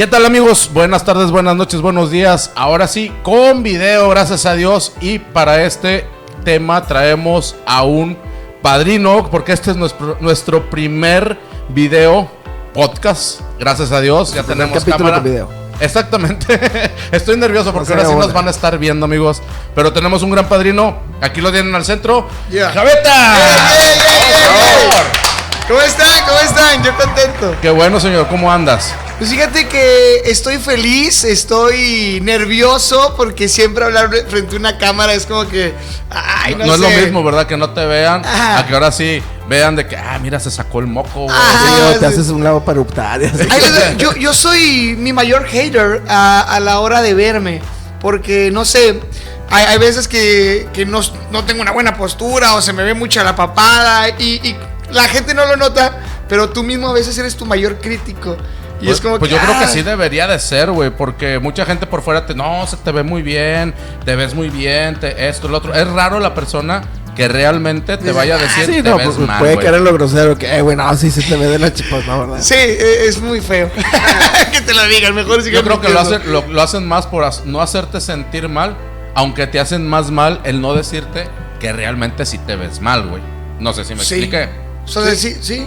¿Qué tal amigos? Buenas tardes, buenas noches, buenos días. Ahora sí, con video, gracias a Dios. Y para este tema traemos a un padrino, porque este es nuestro, nuestro primer video podcast. Gracias a Dios, ya tenemos capítulo cámara. con video. Exactamente. Estoy nervioso porque ahora sí nos van a estar viendo, amigos. Pero tenemos un gran padrino. Aquí lo tienen al centro. Yeah. ¡Javeta! ¡Ey, ey, ey, Por ey, ey! favor. ¿Cómo están? ¿Cómo están? Yo contento. Qué bueno, señor. ¿Cómo andas? Pues fíjate que estoy feliz, estoy nervioso porque siempre hablar frente a una cámara es como que. Ay, no, no es sé. lo mismo, ¿verdad? Que no te vean. Ajá. A que ahora sí vean de que, ah, mira, se sacó el moco, güey. Sí, o te haces un lado para optar. yo, yo soy mi mayor hater a, a la hora de verme. Porque no sé, hay, hay veces que, que no, no tengo una buena postura o se me ve mucha la papada y, y la gente no lo nota, pero tú mismo a veces eres tu mayor crítico. Y Pues, es como pues que, yo creo que sí debería de ser, güey, porque mucha gente por fuera te, no, se te ve muy bien, te ves muy bien, te, esto, lo otro. Es raro la persona que realmente te vaya a "Ah, decir, Sí, te no, ves pues, mal, puede güey". caer en lo grosero que, eh, güey, no, sí se te ve de la chipas, no, ¿verdad? Sí, e- es muy feo. que te lo digan, mejor Yo creo que lo hacen, lo, lo hacen más por no hacerte sentir mal, aunque te hacen más mal el no decirte que realmente sí te ves mal, güey. No sé si me Sí. expliqué. O sea, sí, sí. Sí,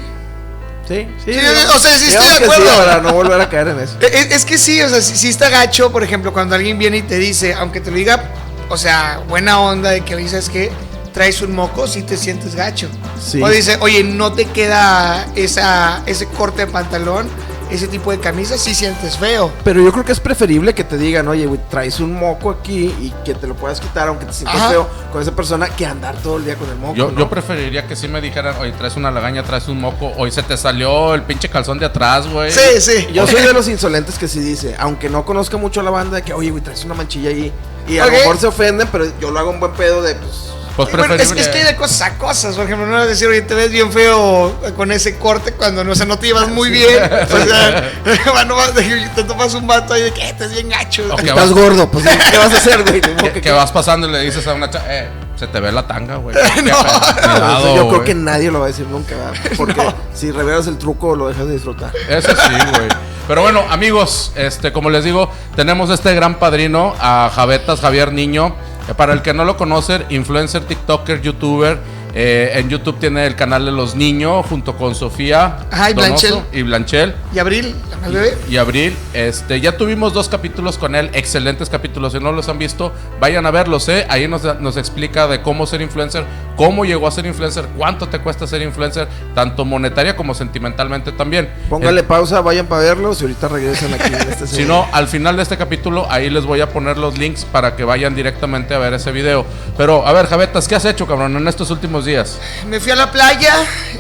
sí. Sí, digamos- o sea, sí estoy de acuerdo. para no volver a caer en eso. Es, es que sí, o sea, si, si está gacho, por ejemplo, cuando alguien viene y te dice, aunque te lo diga, o sea, buena onda de que dices que traes un moco, si te sientes gacho. Sí. O dice, oye, no te queda esa, ese corte de pantalón, ese tipo de camisa, sí sientes feo. Pero yo creo que es preferible que te digan, oye, güey, traes un moco aquí y que te lo puedas quitar aunque te sientas Ajá. feo con esa persona que andar todo el día con el moco. Yo, ¿no? yo preferiría que sí me dijeran, oye, traes una lagaña, traes un moco, hoy se te salió el pinche calzón de atrás, güey. Sí, sí. Yo soy de los insolentes que sí dice, aunque no conozca mucho a la banda, de que, oye, güey, traes una manchilla ahí. Y a lo mejor se ofenden, pero yo lo hago un buen pedo de, pues. Pues Bueno, es, es que hay de cosas a cosas, por ejemplo, no vas a decir, oye, te ves bien feo con ese corte cuando no, o sea, no te llevas muy bien. O sea, no vas, te tomas un vato ahí de que "Eh, estás bien gacho. Ok. "Aquí ¿Qué estás vas- gordo, pues, ¿qué vas a hacer, güey? Que, que vas pasando y le dices a una chava, eh, se te ve la tanga, güey. No. cuidado, yo creo que nadie lo va a decir nunca, ¿verdad? Porque si revelas el truco, lo dejas de disfrutar. Eso sí, güey. Pero bueno, amigos, este, como les digo, tenemos este gran padrino, a Javetas, Javier Niño. Para el que no lo conocen, influencer, TikToker, youtuber. Eh, en YouTube tiene el canal de los niños junto con Sofía Ajá, y Donoso Blanchel. y Blanchel ¿Y Abril? ¿El bebé? y Abril. Este, ya tuvimos dos capítulos con él, excelentes capítulos. Si no los han visto, vayan a verlos, ¿eh? Ahí nos, nos explica de cómo ser influencer, cómo llegó a ser influencer, cuánto te cuesta ser influencer, tanto monetaria como sentimentalmente también. Póngale pausa, vayan para verlos y ahorita regresan aquí en este Si no, al final de este capítulo, ahí les voy a poner los links para que vayan directamente a ver ese video. Pero, a ver, Javetas, ¿qué has hecho, cabrón, en estos últimos días? Me fui a la playa,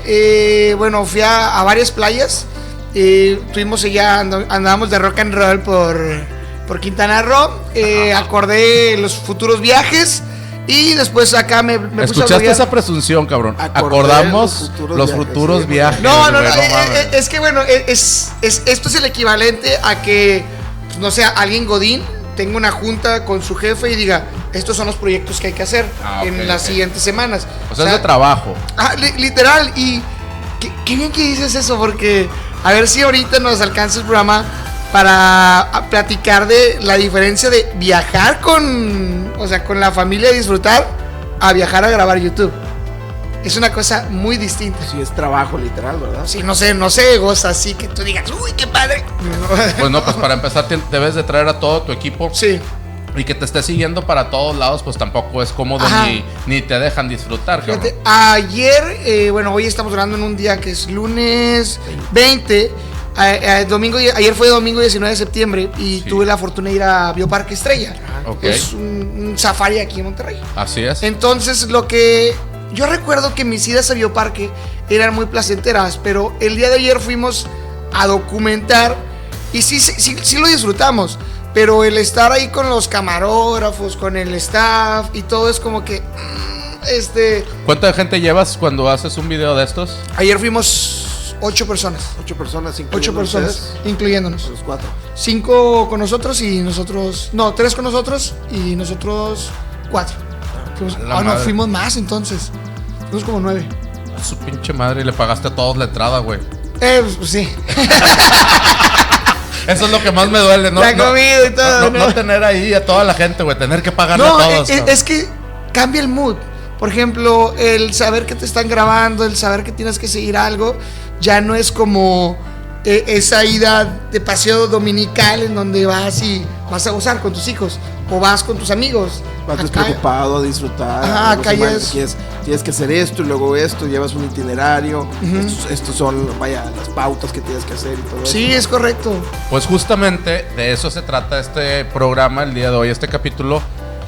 eh, bueno, fui a, a varias playas. Eh, tuvimos allá, and- andábamos de rock and roll por, por Quintana Roo. eh, acordé los futuros viajes y después acá me, me puse a ¿Escuchaste esa presunción, cabrón? Acordé Acordamos los futuros los viajes, futuros sí, viajes. No, no, no, eh, es que bueno, eh, es, es- esto es el equivalente a que, pues, no sé, alguien Godín tenga una junta con su jefe y diga, estos son los proyectos que hay que hacer Ah, ok, en las ok. siguientes semanas. O sea, es de trabajo. Ah, li- literal, y qué, qué bien que dices eso, porque a ver si ahorita nos alcanza el programa para a- platicar de la diferencia de viajar con, o sea, con la familia y disfrutar a viajar a grabar YouTube. Es una cosa muy distinta. Sí, es trabajo literal, ¿verdad? Sí, no sé, no sé, goza así que tú digas, uy, qué padre. Pues no, pues para empezar tien- debes de traer a todo tu equipo Sí, y que te esté siguiendo para todos lados, pues tampoco es cómodo ni, ni te dejan disfrutar. Fíjate, ayer, eh, bueno, hoy estamos grabando en un día que es lunes 20. eh, eh, domingo, ayer fue domingo 19 de septiembre y Sí. tuve la fortuna de ir a Bioparque Estrella. Ok. Es un, un safari aquí en Monterrey. Así es. Entonces, lo que yo recuerdo que mis idas a Bioparque eran muy placenteras, pero el día de ayer fuimos a documentar y sí, sí, sí, sí lo disfrutamos. Pero el estar ahí con los camarógrafos, con el staff y todo es como que. mm, Este. ¿Cuánta gente llevas cuando haces un video de estos? Ayer fuimos ocho personas. Ocho personas, cinco Ocho personas, incluyéndonos. Los cuatro. Cinco con nosotros y nosotros. No, tres con nosotros y nosotros cuatro. Fuimos- La ah, no, fuimos más entonces. Fuimos como nueve. A su pinche madre y le pagaste a todos la entrada, güey. Eh, pues, pues sí. Eso es lo que más me duele, ¿no? La no, comida y todo, No, no- ¿no? no tener ahí a toda la gente, güey. Tener que pagarle No, a todos. es, es que cambia el mood. Por ejemplo, el saber que te están grabando, el saber que tienes que seguir algo, ya no es como eh, esa ida de paseo dominical en donde vas y vas a gozar con tus hijos o vas con tus amigos. Vas despreocupado a disfrutar. Ajá, acá es- Tienes, tienes que hacer esto y luego esto, llevas un itinerario. estos, estos son, vaya, las pautas que tienes que hacer y todo Sí, eso. es correcto. Pues justamente de eso se trata este programa el día de hoy, este capítulo.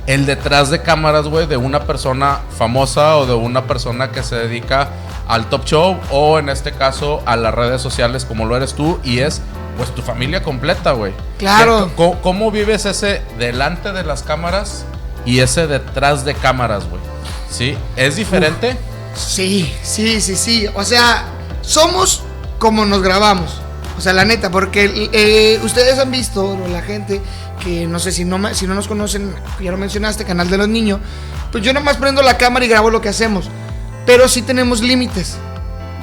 El detrás de cámaras, güey, de una persona famosa o de una persona que se dedica al top show o en este caso a las redes sociales como lo eres tú y es pues tu familia completa, güey. Claro. ¿Qué- ¿Cómo, cómo vives ese delante de las cámaras y ese detrás de cámaras, güey? ¿Sí? ¿Es diferente? Sí, sí, sí, sí. O sea, somos como nos grabamos. O sea, la neta, porque eh, ustedes han visto, la gente, que no sé si no, si no nos conocen, ya lo mencionaste, Canal de los Niños, pues yo nomás prendo la cámara y grabo lo que hacemos. Pero sí tenemos límites.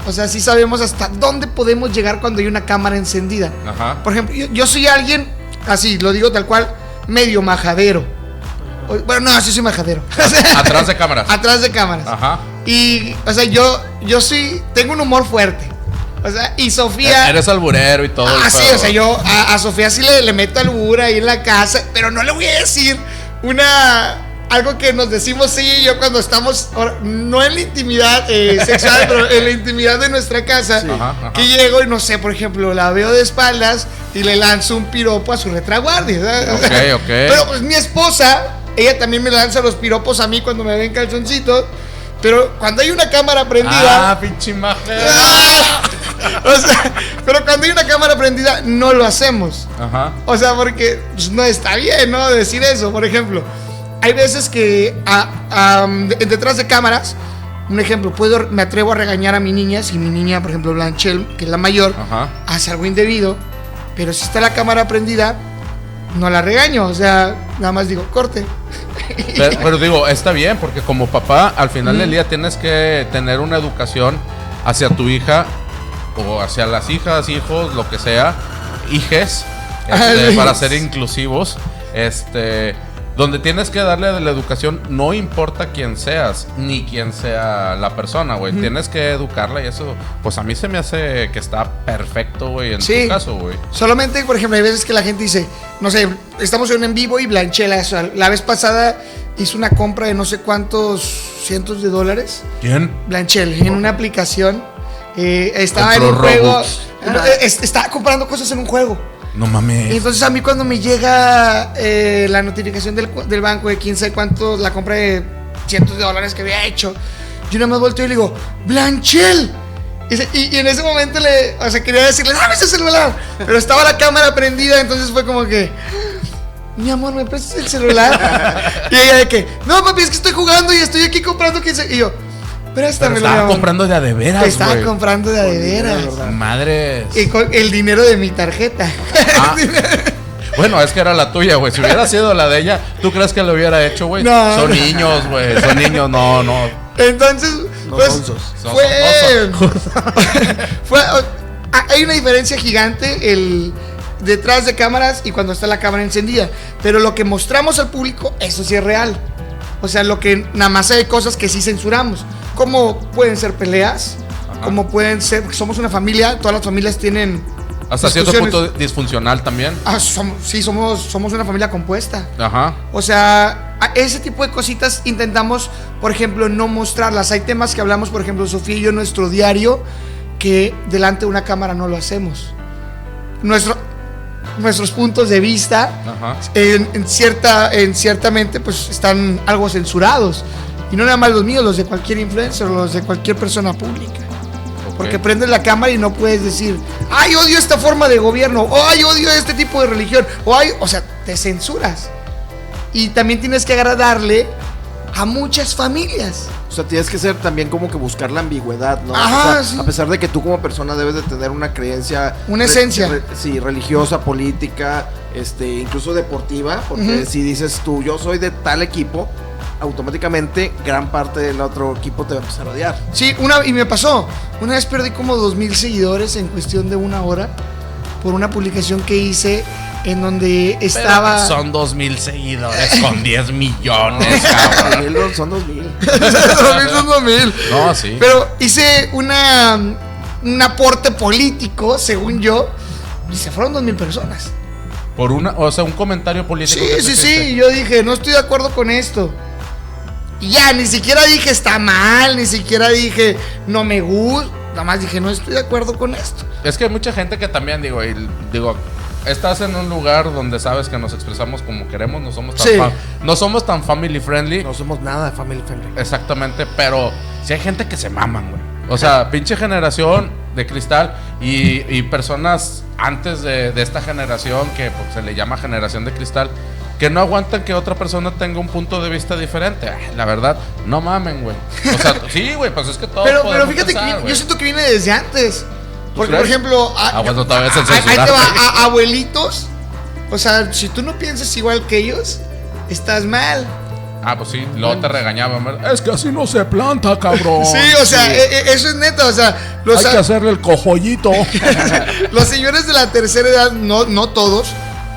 O sea, sí sabemos hasta dónde podemos llegar cuando hay una cámara encendida. Ajá. Por ejemplo, yo, yo soy alguien, así, lo digo tal cual, medio majadero. O- Bueno, no, sí soy majadero. Atrás de cámaras. Atrás de cámaras. Ajá. Y, o sea, yo, yo sí, tengo un humor fuerte. O sea, y Sofía. Eres alburero y todo. Ah, sí, o sea, yo a, a Sofía sí le, le meto albura ahí en la casa, pero no le voy a decir una. Algo que nos decimos sí y yo cuando estamos, no en la intimidad eh, sexual, pero en la intimidad de nuestra casa, Ajá, ajá. que llego y no sé, por ejemplo, la veo de espaldas y le lanzo un piropo a su retraguardia. ¿sabes? Ok, ok. Pero pues mi esposa, ella también me lanza los piropos a mí cuando me ven calzoncitos, pero cuando hay una cámara prendida... Ah, pinche imagen. o sea, pero cuando hay una cámara prendida, no lo hacemos. Ajá. O sea, porque pues, no está bien, ¿no? Decir eso. Por ejemplo, hay veces que a- am, de- detrás de cámaras, un ejemplo, puedo, me atrevo a regañar a mi niña, si mi niña, por ejemplo, Blanchel, que es la mayor, Ajá. hace algo indebido, pero si está la cámara prendida, no la regaño. O sea, nada más digo, corte. Pero, pero digo, está bien, porque como papá, al final del día tienes que tener una educación hacia tu hija o hacia las hijas, hijos, lo que sea, hijes, este, para ser inclusivos, este, donde tienes que darle de la educación, no importa quién seas, ni quién sea la persona, güey, tienes que educarla y eso, pues a mí se me hace que está perfecto, güey, en Sí. tu caso, güey. Solamente, por ejemplo, hay veces que la gente dice, no sé, estamos en un en vivo y Blanchela, o sea, la vez pasada hizo una compra de no sé cuántos cientos de dólares. ¿Quién? Blanchel, en una aplicación, eh, estaba en un juego, eh, estaba comprando cosas en un juego. No Y mames. entonces a mí cuando me llega eh, la notificación del, banco de quién sabe cuánto, la compra de cientos de dólares que había hecho, yo nada más volteo y le digo, Blanchel. Y, y- y en ese momento le, o sea, quería decirle, dame ese celular. Pero estaba la cámara prendida, entonces fue como que, mi amor, ¿me prestas el celular? y ella de que, no papi, es que estoy jugando y estoy aquí comprando quién sabe-". Y yo, préstamelo, estaba amor". comprando de a de veras, Estaba güey. comprando de a de veras. ¿verdad? Madres. Y con el dinero de mi tarjeta. Ah. Bueno, es que era la tuya, güey. Si hubiera sido la de ella, ¿tú crees que lo hubiera hecho, güey? No. Son niños, güey. Son niños, no, no. Entonces, No pues. Son fue, fue- ah, hay una diferencia gigante el detrás de cámaras y cuando está la cámara encendida. Pero lo que mostramos al público, eso sí es real. O sea, lo que nada más hay cosas que sí censuramos. Como pueden ser peleas, Ajá. como pueden ser, somos una familia, todas las familias tienen Hasta cierto punto disfuncional también. Ah, sí, somos, somos una familia compuesta. Ajá. O sea, ese tipo de cositas intentamos, por ejemplo, no mostrarlas. Hay temas que hablamos, por ejemplo, Sofía y yo en nuestro diario, que delante de una cámara no lo hacemos. Nuestro, nuestros puntos de vista, Ajá. en, en cierta, en ciertamente, pues están algo censurados. Y no nada más los míos, los de cualquier influencer, los de cualquier persona pública. Porque prendes la cámara y no puedes decir, ay, odio esta forma de gobierno, o ay, odio este tipo de religión, o ay, o sea, te censuras. Y también tienes que agradarle a muchas familias. O sea, tienes que ser también como que buscar la ambigüedad, ¿no? Ajá, O sea, sí. A pesar de que tú como persona debes de tener una creencia... Una esencia. sí, religiosa, política, este, incluso deportiva, porque si dices tú, yo soy de tal equipo, automáticamente gran parte del otro equipo te va a empezar a odiar. Sí, una, y me pasó. Una vez perdí como dos mil seguidores en cuestión de una hora. por una publicación que hice en donde estaba... Pero son dos mil seguidores con 10 millones, cabrón. Son dos mil. Son dos mil. No, sí. Pero hice una, un aporte político, según yo, y se fueron dos mil personas. Por una, o sea, un comentario político. Sí, sí, sí. Yo dije, no estoy de acuerdo con esto. Y ya, ni siquiera dije está mal, ni siquiera dije no me gusta. Nada más dije, no estoy de acuerdo con esto. Es que hay mucha gente que también, digo, y, digo, estás en un lugar donde sabes que nos expresamos como queremos, no somos tan, Sí. no somos tan family friendly. No somos nada de family friendly. Exactamente, pero si hay gente que se maman, güey. O sea, pinche generación de cristal y, y personas antes de, de esta generación que pues, se le llama generación de cristal, que no aguantan que otra persona tenga un punto de vista diferente. La verdad, no mamen, güey. O sea, sí, güey, pues es que todo. Pero, pero fíjate que viene- yo siento que viene desde antes. Porque, por ejemplo, a- Ah, bueno, todavía ahí te va, a- abuelitos. O sea, si tú no piensas igual que ellos, estás mal. Ah, pues sí, luego te regañaban, ¿verdad? Es que así no se planta, cabrón. Sí, o sea, e- e- eso es neta. O sea, los, Hay que hacerle el cojollito. los señores de la tercera edad, no, no todos,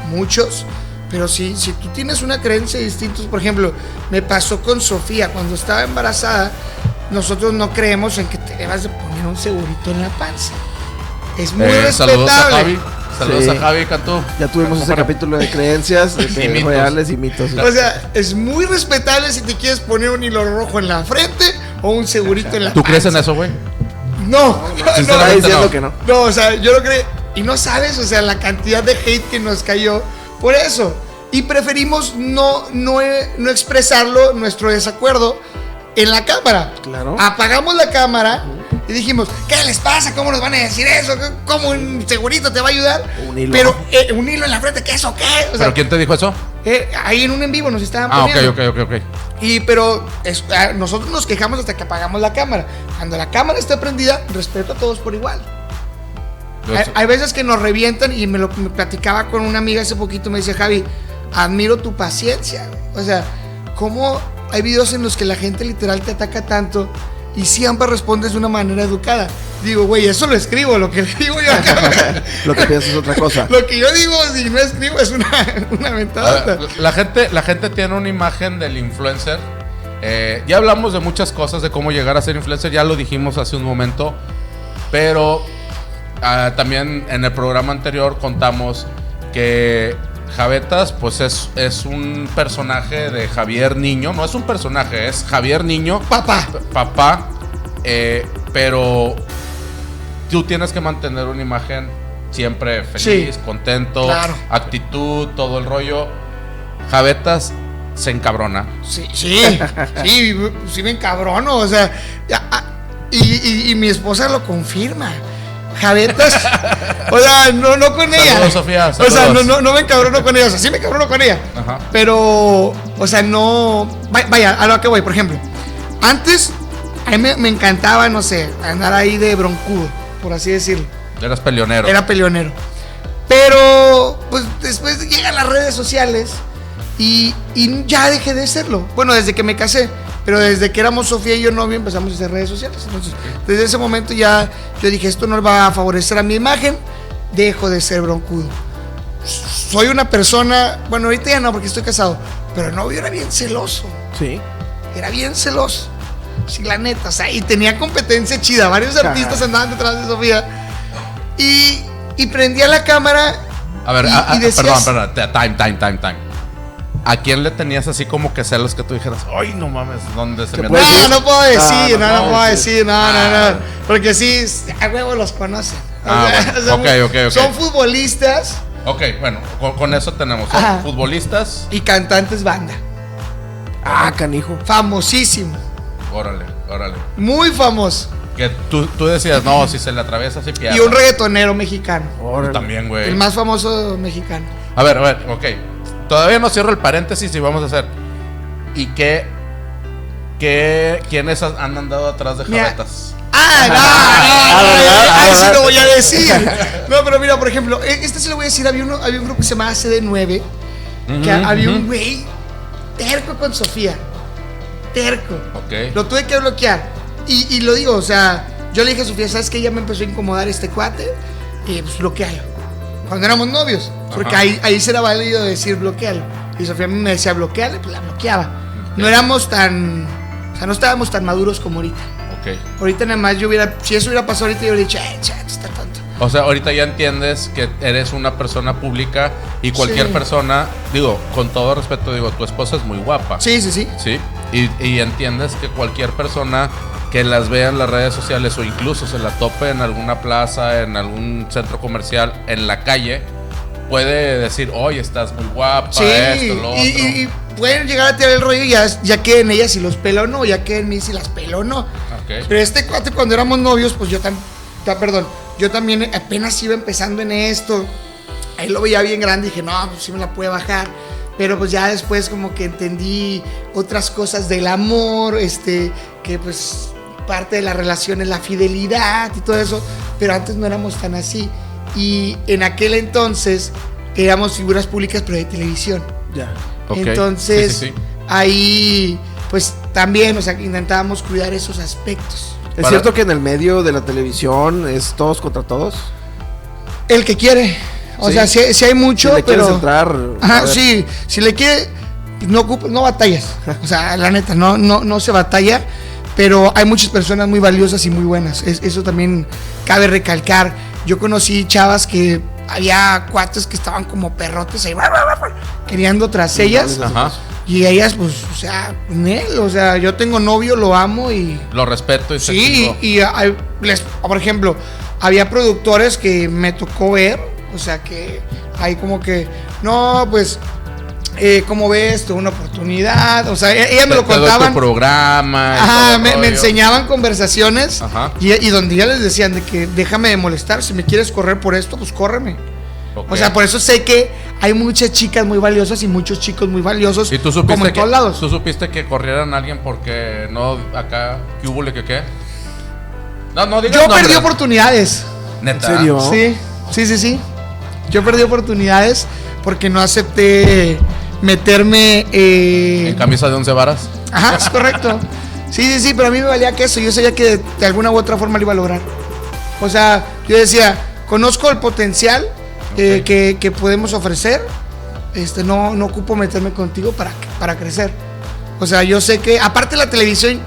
muchos, pero sí, si tú tienes una creencia distinta, por ejemplo, me pasó con Sofía, cuando estaba embarazada, nosotros no creemos en que te debas de poner un segurito en la panza. Es muy Eh, saludos a respetable. Javi. Saludos Sí. a Javi Cantú. Ya tuvimos ese capítulo de creencias de Y mitos. reales y mitos. O sea, es muy respetable si te quieres poner un hilo rojo en la frente o un segurito en la ¿Tú crees en eso, güey? No, Está Sinceramente, diciendo no. que no. No, o sea, yo lo creo. Y no sabes, o sea, la cantidad de hate que nos cayó por eso. Y preferimos no, no, eh, no expresarlo, nuestro desacuerdo, en la cámara. Claro. Apagamos la cámara y dijimos, ¿qué les pasa? ¿Cómo nos van a decir eso? ¿Cómo un segurito te va a ayudar? Un hilo. Pero eh, un hilo en la frente, ¿qué qué? O sea, ¿Pero quién te dijo eso? eh, ahí en un en vivo nos estaban Ah, ok, poniendo. ok, ok, ok. Y pero es- ah, nosotros nos quejamos hasta que apagamos la cámara. Cuando la cámara está prendida, respeto a todos por igual. Hay, hay veces que nos revientan y me lo me platicaba con una amiga hace poquito, me decía, Javi, admiro tu paciencia. O sea, ¿cómo hay videos en los que la gente literal te ataca tanto y siempre respondes de una manera educada? Digo, güey, eso lo escribo, lo que le digo yo acá. Lo que piensas es otra cosa. lo que yo digo, si no escribo, es una, una A mentada. ver, la gente, la gente tiene una imagen del influencer. Eh, ya hablamos de muchas cosas de cómo llegar a ser influencer, ya lo dijimos hace un momento, pero ah, también en el programa anterior contamos que Javetas, pues es, es un personaje de Javier Niño, no es un personaje, es Javier Niño, Papá. papá, eh, pero tú tienes que mantener una imagen siempre feliz, Sí, contento, claro. actitud, todo el rollo. Javetas se encabrona. Sí, sí, sí, sí me encabrono, o sea, ah, y, y- y mi esposa lo confirma. Javetas, o sea, no, no con ella. Saludos, Sofía, O sea, no, no, no me encabrono con ella, o sea, sí me encabrono con ella. Ajá. Pero, o sea, no. va- Vaya, a lo que voy, por ejemplo. Antes, a mí me, me encantaba, no sé, andar ahí de broncudo, por así decirlo. Eras peleonero. Era peleonero. Pero, pues después llegan las redes sociales y, y ya dejé de serlo. Bueno, desde que me casé. Pero desde que éramos Sofía y yo novio empezamos a hacer redes sociales. Entonces, desde ese momento ya yo dije, esto no va a favorecer a mi imagen, dejo de ser broncudo. Soy una persona, bueno, ahorita ya no porque estoy casado, pero el novio era bien celoso. Sí. Era bien celoso. Sí, la neta, o sea, y tenía competencia chida. Varios artistas andaban detrás de Sofía. Y, y prendía la cámara. A ver, y- a- a- y decías- perdón, perdón. Time, time, time, time. ¿A quién le tenías así como que celos que tú dijeras, ay, no mames, ¿dónde se ¿Qué me No, decir? no puedo decir, Ah, no, no no, puedo puedo decir. decir, no, no, Ah. no. Porque sí, a huevo los conocen. O Ah, sea, bueno, son, ok, ok, ok. son futbolistas Ok, bueno, con, con eso tenemos. Son Ajá. futbolistas. y cantantes banda. Ah, canijo. Famosísimo. Órale, órale. Muy famoso. Que tú, tú decías, no, si se le atraviesa, si pierde. Y un reggaetonero mexicano. Órale. También, güey. El más famoso mexicano. A ver, a ver, ok. Todavía no cierro el paréntesis y vamos a hacer. ¿Y qué? qué ¿Quiénes han andado atrás de jabetas? Ah, no, no, no, no, ahí ah, sí verdad. lo voy a decir. No, pero mira, por ejemplo, e- este sí lo voy a decir. Había, uno, había un grupo que se llamaba CD9, que había un güey terco con Sofía. Terco. Ok. Lo tuve que bloquear. Y, y lo digo, o sea, yo le dije a Sofía, ¿sabes qué? Ya me empezó a incomodar este cuate. Y pues bloquealo. Cuando éramos novios. Porque ahí, ahí será válido decir bloquealo. Y Sofía me decía bloqueale, pues la bloqueaba. No éramos tan. O sea, no estábamos tan maduros como ahorita. Ok. Ahorita nada más yo hubiera. Si eso hubiera pasado ahorita, yo hubiera dicho, eh, chat, está tonto. O sea, ahorita ya entiendes que eres una persona pública y cualquier Sí. persona, digo, con todo respeto, digo, tu esposa es muy guapa. Sí, sí, sí. Sí. Y, y entiendes que cualquier persona que las vea en las redes sociales o incluso se la tope en alguna plaza, en algún centro comercial, en la calle, puede decir, oye, estás muy guapa, Sí, esto, lo y, pueden llegar a tirar el rollo y ya, ya que en ella si los peló o no, ya que en mí si las peló o no. Ok. Pero este cuate cuando éramos novios, pues yo también, perdón, yo también apenas iba empezando en esto. Ahí lo veía bien grande y dije, no, pues sí me la puede bajar. Pero pues ya después como que entendí otras cosas del amor, este, que pues parte de la relación es la fidelidad y todo eso. Pero antes no éramos tan así. Y en aquel entonces éramos figuras públicas, pero de televisión. Ya. Ok. Entonces, Sí, sí, sí. ahí, pues también, o sea, intentábamos cuidar esos aspectos. ¿Es Para- cierto que en el medio de la televisión es todos contra todos? El que quiere. O Sí. sea, si, si hay mucho, si le quieres pero. entrar. a Ajá, sí. Si le quiere, no, ocupa- no batallas. O sea, la neta, no, no, no se batalla. Pero hay muchas personas muy valiosas y muy buenas. Es- eso también cabe recalcar. Yo conocí chavas que había cuates que estaban como perrotes ahí, queriendo tras ellas. Ajá. Y ellas, pues, o sea, él, o sea, yo tengo novio, lo amo y. Lo respeto y se Sí, y hay- les, por ejemplo, había productores que me tocó ver, o sea, que hay como que, no, pues, eh, ¿cómo ves? Tuve una oportunidad, o sea, e- ellas me lo tu contaban. programa. Ajá, me, enseñaban conversaciones Ajá. y, y donde ya les decían de que déjame de molestar, si me quieres correr por esto, pues córreme. O sea, por eso sé que hay muchas chicas muy valiosas y muchos chicos muy valiosos, ¿Y tú supiste como en que, todos lados. tú supiste que corrieran a alguien porque no acá, ¿qué hubo le que qué? No, no digas Yo nombres. perdí oportunidades. Neta. ¿En serio? Sí, sí, sí, sí. Yo perdí oportunidades porque no acepté meterme. eh, En camisa de once varas. Ajá, es correcto. Sí, sí, sí, pero a mí me valía que eso. Yo sabía que de, alguna u otra forma lo iba a lograr. O sea, yo decía, conozco el potencial eh, Ok. que, que podemos ofrecer. Este, no, no ocupo meterme contigo para, para crecer. O sea, yo sé que, aparte la televisión,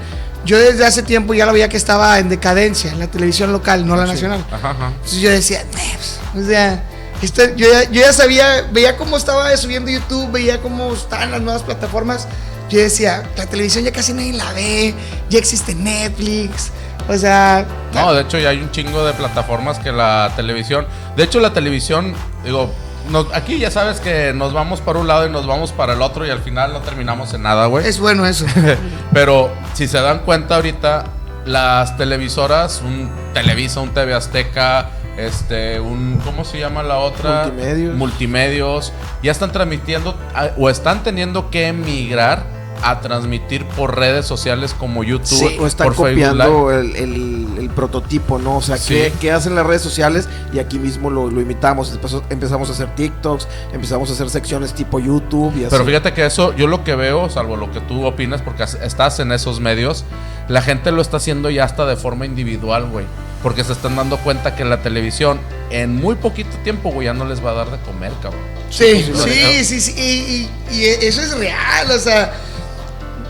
yo desde hace tiempo ya lo veía que estaba en decadencia, la televisión local, no la nacional. Ajá, ajá. Entonces yo decía, "Nah, pues, o sea, esto- yo, ya, yo ya sabía, veía cómo estaba subiendo YouTube, veía cómo estaban las nuevas plataformas. Yo decía, la televisión ya casi nadie la ve, ya existe Netflix. O sea, No, de hecho ya hay un chingo de plataformas que la televisión. De hecho la televisión, digo, nos- aquí ya sabes que nos vamos para un lado y nos vamos para el otro y al final no terminamos en nada, güey. es bueno eso. Pero si se dan cuenta ahorita, las televisoras, un Televisa, un TV Azteca, este, un, ¿cómo se llama la otra? Multimedios. Multimedios, ya están transmitiendo o están teniendo que emigrar a transmitir por redes sociales como YouTube, Sí, o están por copiando el, el- el prototipo, ¿no? O sea, Sí. ¿qué, qué hacen las redes sociales? Y aquí mismo lo, lo imitamos. Empezamos a hacer TikToks, empezamos a hacer secciones tipo YouTube y así. Pero fíjate que eso, yo lo que veo, salvo lo que tú opinas, porque estás en esos medios, la gente lo está haciendo ya hasta de forma individual, güey. Porque se están dando cuenta que la televisión en muy poquito tiempo, güey, ya no les va a dar de comer, cabrón. Sí, sí, sí, sí, sí. Y, y- y eso es real, o sea.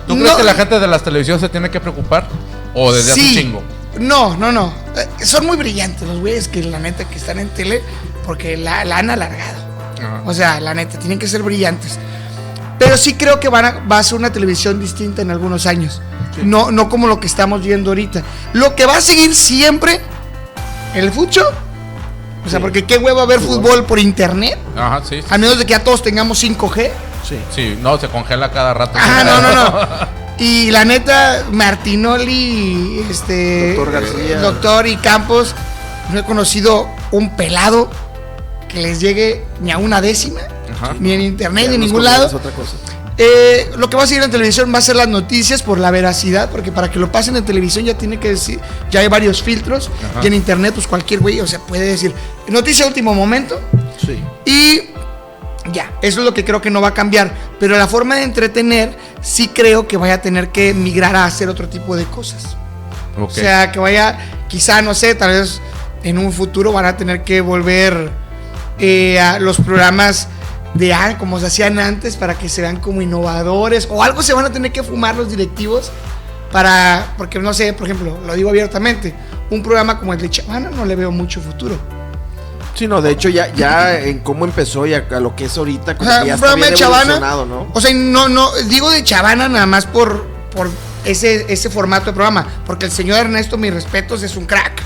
¿Tú no- crees que la gente de las televisiones se tiene que preocupar? ¿O desde hace Sí. chingo? No, no, no. Eh, son muy brillantes los güeyes que la neta que están en tele porque la, la han alargado. Ajá. O sea, la neta, tienen que ser brillantes. Pero sí creo que van a, va a ser una televisión distinta en algunos años. No, no como lo que estamos viendo ahorita. Lo que va a seguir siempre, el fucho. O sea, Sí. porque qué huevo ver fútbol por internet. Ajá, sí. sí. A menos de que ya todos tengamos 5G. Sí. Sí, no, se congela cada rato. Ah, no, no, no. Y la neta, Martinoli, este. Doctor García. Doctor y Campos, no he conocido un pelado que les llegue ni a una décima, Ajá. ni en internet, Ya ni en ningún lado. otra cosa. Eh, lo que va a seguir en televisión va a ser las noticias por la veracidad, porque para que lo pasen en televisión ya tiene que decir, ya hay varios filtros, Ajá. y en internet, pues cualquier güey, o sea, puede decir noticia de último momento, Sí. y ya, eso es lo que creo que no va a cambiar. Pero la forma de entretener, sí creo que vaya a tener que migrar a hacer otro tipo de cosas. Ok. O sea, que vaya, quizá, no sé, tal vez en un futuro van a tener que volver eh, a los programas de an- como se hacían antes para que se vean como innovadores o algo se van a tener que fumar los directivos para, porque no sé, por ejemplo, lo digo abiertamente, un programa como el de Chavana no le veo mucho futuro. Sí, no, de hecho ya, ya en cómo empezó y a, a lo que es ahorita, O como sea, que ya un está programa bien de Chavana, ¿no? o sea, no, no, digo de Chavana nada más por, por ese, ese formato de programa, porque el señor Ernesto, mis respetos, es un crack,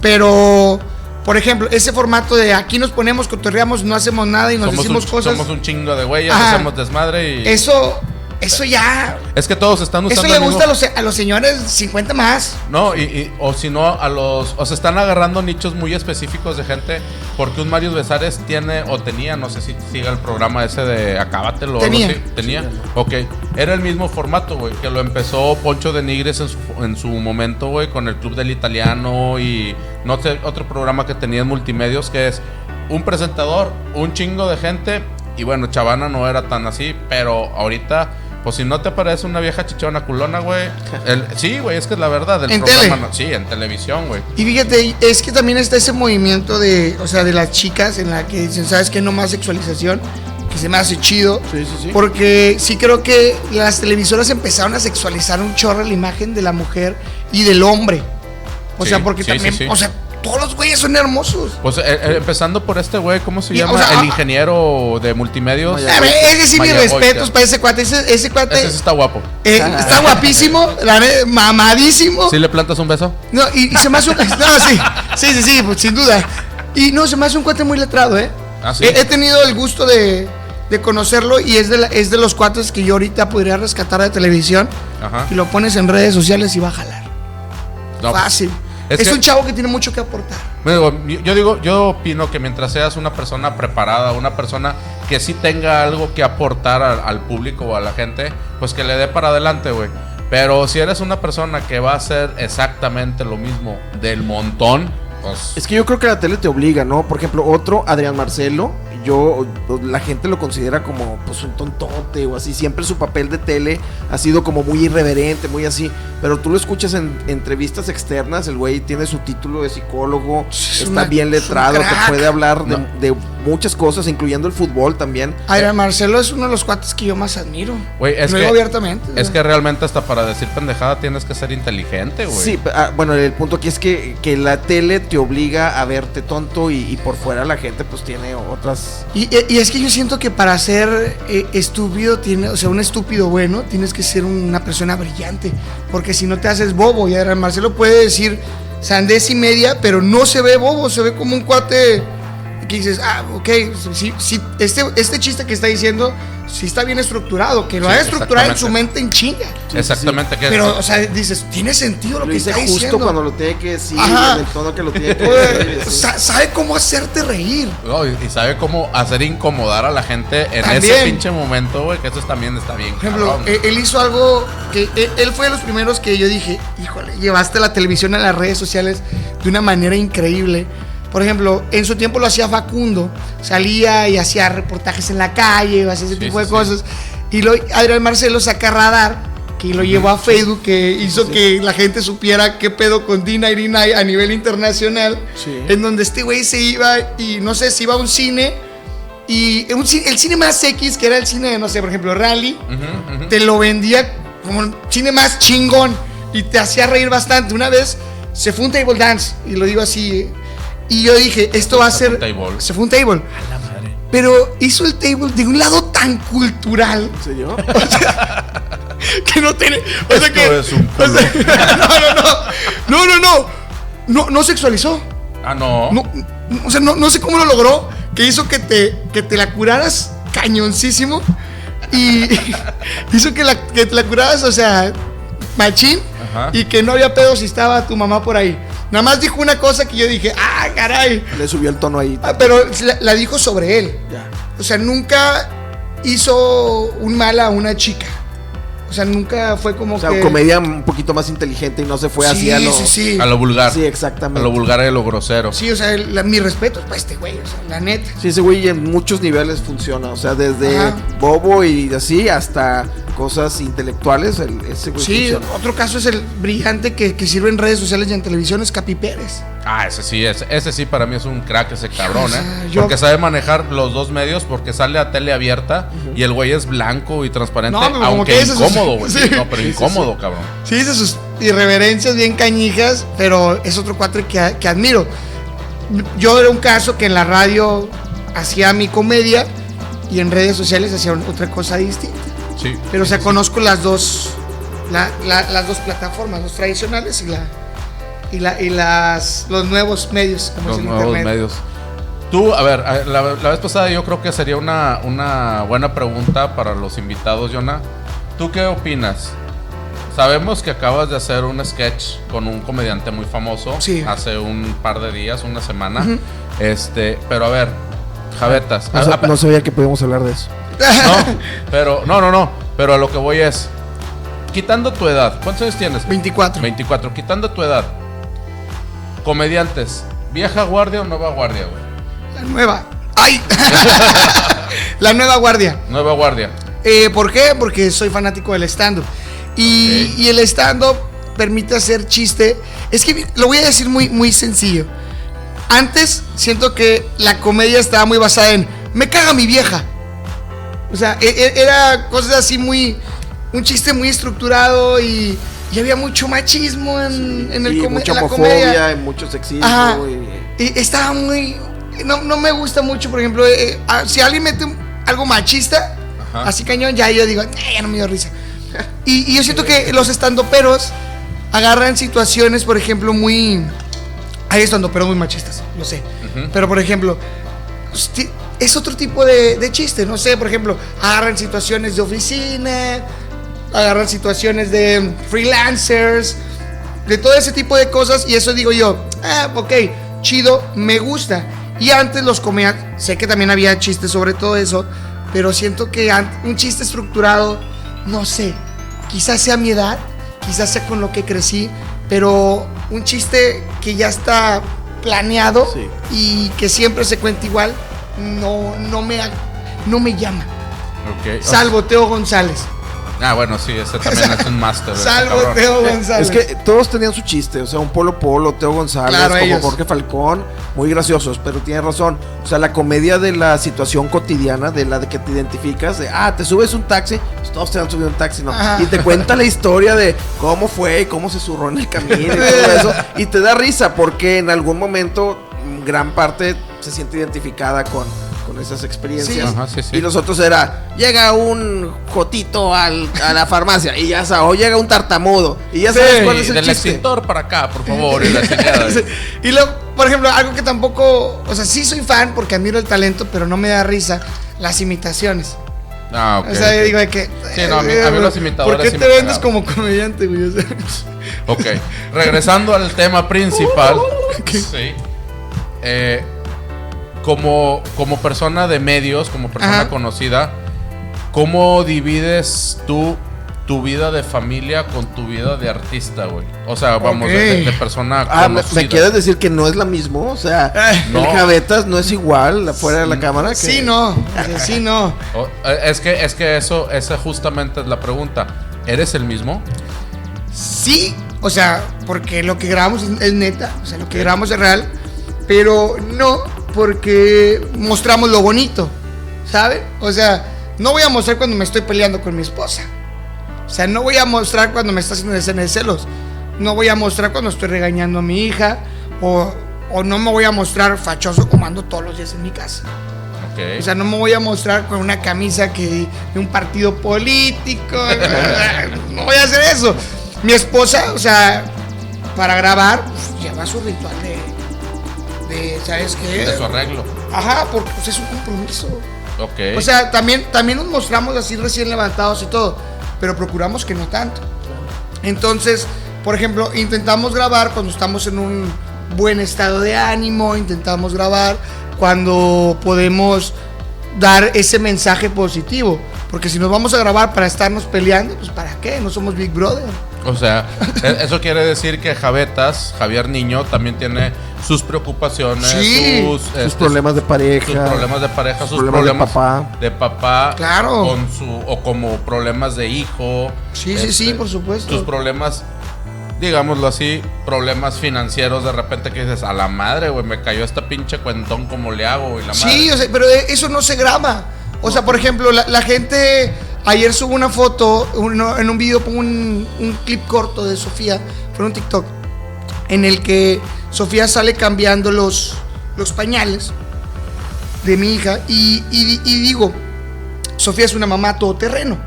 pero... Por ejemplo, ese formato de aquí nos ponemos, cotorreamos, no hacemos nada y nos somos, decimos un, cosas. somos un chingo de güeyes, Ajá. hacemos desmadre y. Eso, eso ya. Es que todos están usando Eso le gusta a los, a los señores 50 más. No, y, y- o si no, a los. O se están agarrando nichos muy específicos de gente. Porque un Mario Besares tiene, o tenía, no sé si siga el programa ese de Acábatelo. o Tenía. así. Tenía. Ok. Era el mismo formato, güey. Que lo empezó Poncho de Nigres en su, en su momento, güey. Con el Club del Italiano y. No sé, otro programa que tenía en multimedios que es un presentador, un chingo de gente. Y bueno, Chavana no era tan así. Pero ahorita. Pues si no te parece una vieja chichona culona, güey. el- Sí, güey, es que es la verdad. El ¿En programa tele? no- sí, en televisión, güey. Y fíjate, es que también está ese movimiento de, o sea, de las chicas en la que dicen, ¿sabes qué? No más sexualización, que se me hace chido. Sí, sí, sí. Porque sí creo que las televisoras empezaron a sexualizar un chorro la imagen de la mujer y del hombre. O Sí, sea, porque sí, también, sí, sí. o sea, todos los güeyes son hermosos. Pues eh, eh, empezando por este güey, ¿cómo se Y, llama? o sea, el ah, ingeniero de multimedios. A ver, ese sí, mis respetos para ese cuate. Ese, ese cuate Ese está guapo. eh, está guapísimo, la mamadísimo. ¿Sí le plantas un beso? No, y, y se me hace un. No, sí, sí, sí, sí, pues, sin duda. Y no, se me hace un cuate muy letrado, ¿eh? Ah, ¿sí? he, he tenido el gusto de, de conocerlo y es de, la- es de los cuates que yo ahorita podría rescatar de televisión. Ajá. Y lo pones en redes sociales y va a jalar. No, pues, Fácil. Es Es, que- un chavo que tiene mucho que aportar. Digo, yo digo, yo opino que mientras seas una persona preparada, una persona que sí tenga algo que aportar al, al público o a la gente, pues que le dé para adelante, güey. Pero si eres una persona que va a hacer exactamente lo mismo del montón, pues Es que yo creo que la tele te obliga, ¿no? Por ejemplo, otro, Adrián Marcelo, yo, la gente lo considera como pues un tontote o así. Siempre su papel de tele ha sido como muy irreverente, muy así. Pero tú lo escuchas en entrevistas externas, el güey tiene su título de psicólogo, Es está una- bien letrado, te puede hablar de, No. de muchas cosas, incluyendo el fútbol también. Adrián Marcelo es uno de los cuates que yo más admiro. Güey, es Lo que- digo abiertamente. es que realmente hasta para decir pendejada tienes que ser inteligente, güey. Sí, ah, bueno, el punto aquí es que, que la tele te obliga a verte tonto y, y por fuera la gente pues tiene otras... Y, y es que yo siento que para ser eh, estúpido, tiene, o sea, un estúpido bueno, tienes que ser una persona brillante. Porque si no te haces bobo, y Marcelo puede decir sandez y media, pero no se ve bobo, se ve como un cuate que dices, ah, ok, sí, sí, este, este chiste que está diciendo, sí está bien estructurado, que lo Sí, ha estructurado en su mente en chinga. Exactamente. Que Pero, o sea, dices, tiene sentido lo, Lo que dice está justo diciendo. cuando lo tiene que decir, Ajá. en el tono que lo tiene que decir. sí. sa- sabe cómo hacerte reír. No, y, y sabe cómo hacer incomodar a la gente en También. ese pinche momento, güey, que eso también está bien. Por ejemplo, cabrón. eh, él hizo algo que él, él fue de los primeros que yo dije, híjole, llevaste la televisión a las redes sociales de una manera increíble. Por ejemplo, en su tiempo lo hacía Facundo, salía y hacía reportajes en la calle, hacía ese Sí, tipo de sí. cosas. Y lo, Adrián Marcelo saca Radar, que lo llevó a Facebook, que hizo que la gente supiera qué pedo con D99 a nivel internacional. Sí. En donde este güey se iba y no sé, se iba a un cine. Y un el cine más X, que era el cine de, no sé, por ejemplo, Rally, Ujú, ujú. te lo vendía como el cine más chingón y te hacía reír bastante. Una vez se fue un table dance, y lo digo así, y yo dije, esto va a Se ser... fue un table. Se fue un table. Pero hizo el table de un lado tan cultural ¿En serio? que no tiene... O sea Esto que... es un o sea, no, no, no. No, no, no. No, no sexualizó. Ah, no. No, no, o sea, no, no sé cómo lo logró, que hizo que te, que te la curaras cañoncísimo y hizo que, la, que te la curaras, o sea, machín, Ajá. y que no había pedo si estaba tu mamá por ahí. Nada más dijo una cosa que yo dije, ah, caray, Le subió el tono ahí. Ah, pero la, la dijo sobre él. Ya. O sea, nunca hizo un mal a una chica. O sea, nunca fue como O sea, que... comedia un poquito más inteligente y no se fue sí, así a lo... sí, sí. A lo vulgar. Sí, A exactamente. lo vulgar y a lo grosero. Sí, o sea, la- mi respeto para este güey, o sea, la neta. Sí, ese güey en muchos niveles funciona. O sea, desde Ajá. bobo y así hasta cosas intelectuales, el, ese güey Sí, funciona. otro caso es el brillante que, que sirve en redes sociales y en televisión, es Capi Pérez. Ah, ese sí, ese, ese sí para mí es un crack ese cabrón, O sea, ¿eh? yo- Porque sabe manejar los dos medios porque sale a tele abierta y el güey es blanco y transparente, No, pero como aunque que incómodo, güey. Sí. No, pero Sí, sí, incómodo, cabrón. Sí, dice sus irreverencias bien cañijas, pero es otro cuatre que, a- que admiro. Yo era un caso que en la radio hacía mi comedia y en redes sociales hacía otra cosa distinta. Sí. Pero o sea, conozco las dos, la- la- las dos plataformas, los tradicionales y la y, la, y las los nuevos medios, como los es el nuevos internet. medios. Tú, a ver, la, la vez pasada yo creo que sería una, una buena pregunta para los invitados, Jonah. ¿Tú qué opinas? Sabemos que acabas de hacer un sketch con un comediante muy famoso Sí. hace un par de días, una semana. Este, pero a ver, Javetas. No, a- a- no sabía que podíamos hablar de eso. No, pero no, no, no, pero a lo que voy es quitando tu edad. ¿Cuántos años tienes? 24. 24, quitando tu edad. Comediantes, ¿vieja guardia o nueva guardia, güey? La nueva. ¡Ay! la nueva guardia. Nueva guardia. Eh, ¿Por qué? Porque soy fanático del stand-up. Y, el stand-up permite hacer chiste. Es que lo voy a decir muy, muy sencillo. Antes siento que la comedia estaba muy basada en me caga mi vieja. O sea, e- e- era cosas así muy. Un chiste muy estructurado y, y había mucho machismo en, en el y come- mucha en la comedia. y mucho sexismo. Ajá. y- Y estaba muy. No, no me gusta mucho, por ejemplo, eh, si alguien mete algo machista, Ajá. así cañón, ya yo digo, "Eh, ya no me dio risa. Y, y yo siento que los estandoperos agarran situaciones, por ejemplo, muy. Hay estandoperos muy machistas, lo sé. Pero, por ejemplo, es otro tipo de, de chiste, no sé, por ejemplo, agarran situaciones de oficina, agarran situaciones de freelancers, de todo ese tipo de cosas, y eso digo yo, ah, ok, chido, me gusta. Y antes los comía, sé que también había chistes sobre todo eso, pero siento que un chiste estructurado, no sé, quizás sea mi edad, quizás sea con lo que crecí, pero un chiste que ya está planeado Sí. y que siempre se cuenta igual, no, no, me, no me llama. Ok. Salvo Teo González. Ah, bueno, sí, ese también es un máster. Salvo cabrón. Teo González. Es que todos tenían su chiste, o sea, un Polo Polo, Teo González, Claro, como ellos. Jorge Falcón, muy graciosos, pero tiene razón. O sea, la comedia de la situación cotidiana, de la de que te identificas, de, ah, te subes un taxi, pues todos te han subido un taxi, ¿no? Ajá. Y te cuenta la historia de cómo fue y cómo se zurró en el camino y todo eso. Y te da risa porque en algún momento gran parte se siente identificada con, con esas experiencias. Sí. Ajá, sí, sí. Y los otros era, llega un jotito al- a la farmacia y ya sabes, o llega un tartamudo y ya sabes cuál es el Del chiste. extintor para acá, por favor. y la. Y luego, por ejemplo, algo que tampoco, o sea, sí soy fan porque admiro el talento, pero no me da risa las imitaciones. Ah, ok. o sea, yo ok. digo de que. Sí, no, a mí- a mí los imitadores ¿Por qué sí te vendes como comediante, güey? O sea, Ok, regresando al tema principal. Sí. Eh, como, como persona de medios, como persona Ajá. conocida, ¿cómo divides tú tu vida de familia con tu vida de artista, güey? O sea, vamos, de, de persona Ah, ¿me, conocida. me quieres decir que no es la mismo? O sea, el no. Javetas no es igual afuera de la cámara. Que... sí, no. sí, no. Eh, es que, es que eso, esa justamente es la pregunta. ¿Eres el mismo? Sí, o sea, porque lo que grabamos es, es neta, o sea, lo que grabamos es real, pero no porque mostramos lo bonito, ¿saben? O sea, no voy a mostrar cuando me estoy peleando con mi esposa. O sea, no voy a mostrar cuando me está haciendo escena de celos. No voy a mostrar cuando estoy regañando a mi hija. O, o no me voy a mostrar fachoso como ando todos los días en mi casa. O sea, no me voy a mostrar con una camisa que de un partido político. no voy a hacer eso. Mi esposa, o sea, para grabar, pues, lleva su ritual de, de ¿sabes qué? de su arreglo. Ajá, porque pues, es un compromiso. Ok. O sea, también, también nos mostramos así recién levantados y todo, pero procuramos que no tanto. Entonces, por ejemplo, intentamos grabar cuando estamos en un buen estado de ánimo, intentamos grabar cuando podemos dar ese mensaje positivo. Porque si nos vamos a grabar para estarnos peleando, pues ¿para qué? No somos Big Brother. O sea, e- eso quiere decir que Javetas, Javier Niño, también tiene sus preocupaciones, Sí. sus, Sus este, problemas de pareja. sus problemas de pareja, sus problemas problemas, de papá. de papá, Claro. con su o como problemas de hijo. Sí, sí, sí, por supuesto. Tus problemas, digámoslo así, problemas financieros de repente que dices, a la madre, güey, me cayó esta pinche cuentón, ¿cómo le hago? Y la Sí, madre. o sea, pero eso no se graba. O sea, por ejemplo, la, la gente ayer subo una foto, uno- en un video pongo un, un clip corto de Sofía, fue un TikTok, en el que Sofía sale cambiando los, los pañales de mi hija y, y- y digo, Sofía es una mamá todoterreno.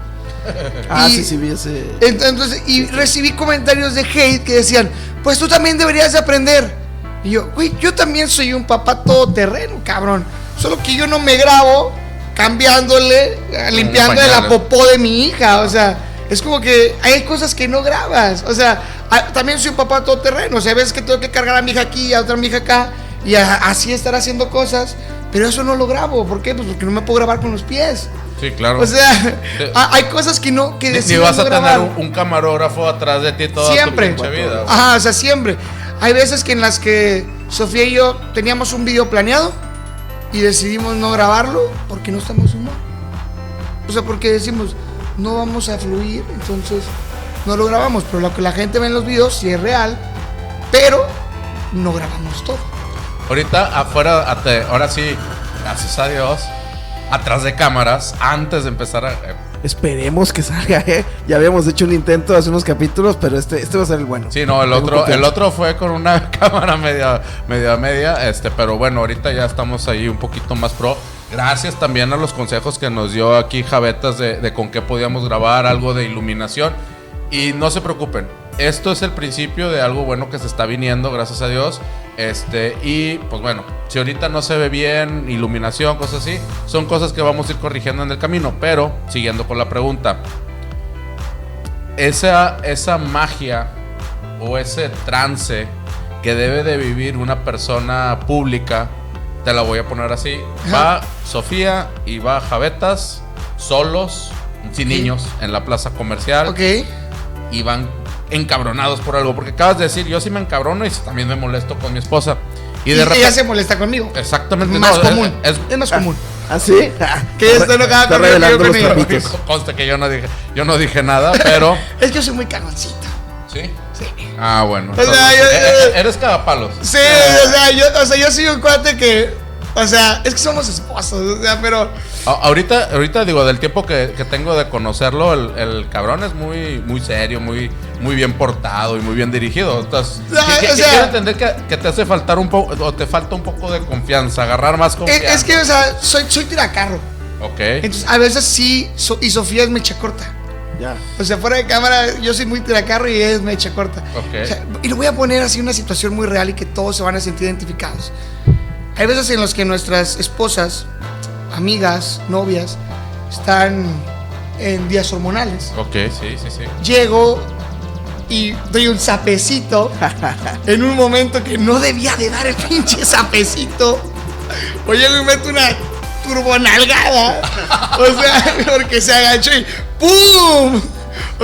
Ah, Y- sí, sí, vi ese. Entonces, y recibí comentarios de hate que decían, pues tú también deberías de aprender. Y yo, güey, yo también soy un papá todoterreno, cabrón. Solo que yo no me grabo cambiándole, eh, limpiándole la popó de mi hija. O sea, es como que hay cosas que no grabas. O sea, a- también soy un papá todoterreno. O sea, ves que tengo que cargar a mi hija aquí y a otra mi hija acá. Y a- así estar haciendo cosas. Pero eso no lo grabo. ¿Por qué? Pues porque no me puedo grabar con los pies. Sí, claro. O sea, ha- hay cosas que no que Ni- vas a no tener grabar. un, un camarógrafo atrás de ti toda Siempre. tu vida. Ajá, o sea, siempre. Hay veces que en las que Sofía y yo teníamos un video planeado y decidimos no grabarlo porque no estamos humor. O sea, porque decimos, no vamos a fluir, entonces no lo grabamos. Pero lo que la gente ve en los videos sí es real, pero no grabamos todo. Ahorita afuera, ahora sí, gracias a Dios, atrás de cámaras, antes de empezar a... Esperemos que salga, ¿eh? Ya habíamos hecho un intento hace unos capítulos, pero este, este va a ser el bueno. Sí, no, el Tengo otro, el otro fue con una cámara media, media, media, este, pero bueno, ahorita ya estamos ahí un poquito más pro. Gracias también a los consejos que nos dio aquí Javetas de, de con qué podíamos grabar, algo de iluminación. Y no se preocupen, esto es el principio de algo bueno que se está viniendo, gracias a Dios. Este, y pues bueno, si ahorita no se ve bien, iluminación, cosas así, son cosas que vamos a ir corrigiendo en el camino. Pero, siguiendo con la pregunta, esa, esa magia o ese trance que debe de vivir una persona pública, te la voy a poner así. Va Sofía y va Javetas solos, sin niños, en la plaza comercial ¿Ok? Y van encabronados por algo. Porque acabas de decir, yo sí me encabrono y también me molesto con mi esposa. Y Y de repente... ella se molesta conmigo. Exactamente. más no, común. Es, Es, más común. ¿Ah, sí? Que ella está enojada Está conmigo, revelando que yo que yo no dije, yo no dije nada, pero... Es que yo soy muy cagoncito. ¿Sí? Sí. Ah, bueno. O sea, entonces, yo- eh, eh, eres cagapalos. Sí, o sea, yo, o sea, yo soy un cuate que. O sea, es que somos esposos, o sea, pero. A- ahorita, ahorita digo, del tiempo que, que tengo de conocerlo, el, el cabrón es muy, muy serio, muy, muy bien portado y muy bien dirigido. Entonces, Ah, que- que- o sea- quiero entender que, que te hace faltar un poco, o te falta un poco de confianza, agarrar más confianza. es que, o sea, soy, soy tiracarro. Ok. Entonces, a veces sí, so- y Sofía es mecha corta. Ya. O sea, fuera de cámara, yo soy muy tiracarro y es mecha corta. Ok. O sea, y lo voy a poner así una situación muy real y que todos se van a sentir identificados. Hay veces en los que nuestras esposas, amigas, novias, están en días hormonales. Ok, sí, sí, sí. llego y doy un sapecito en un momento que no debía de dar el pinche sapecito. O llego y meto una turbonalgada. O sea, porque se agachó y ¡pum!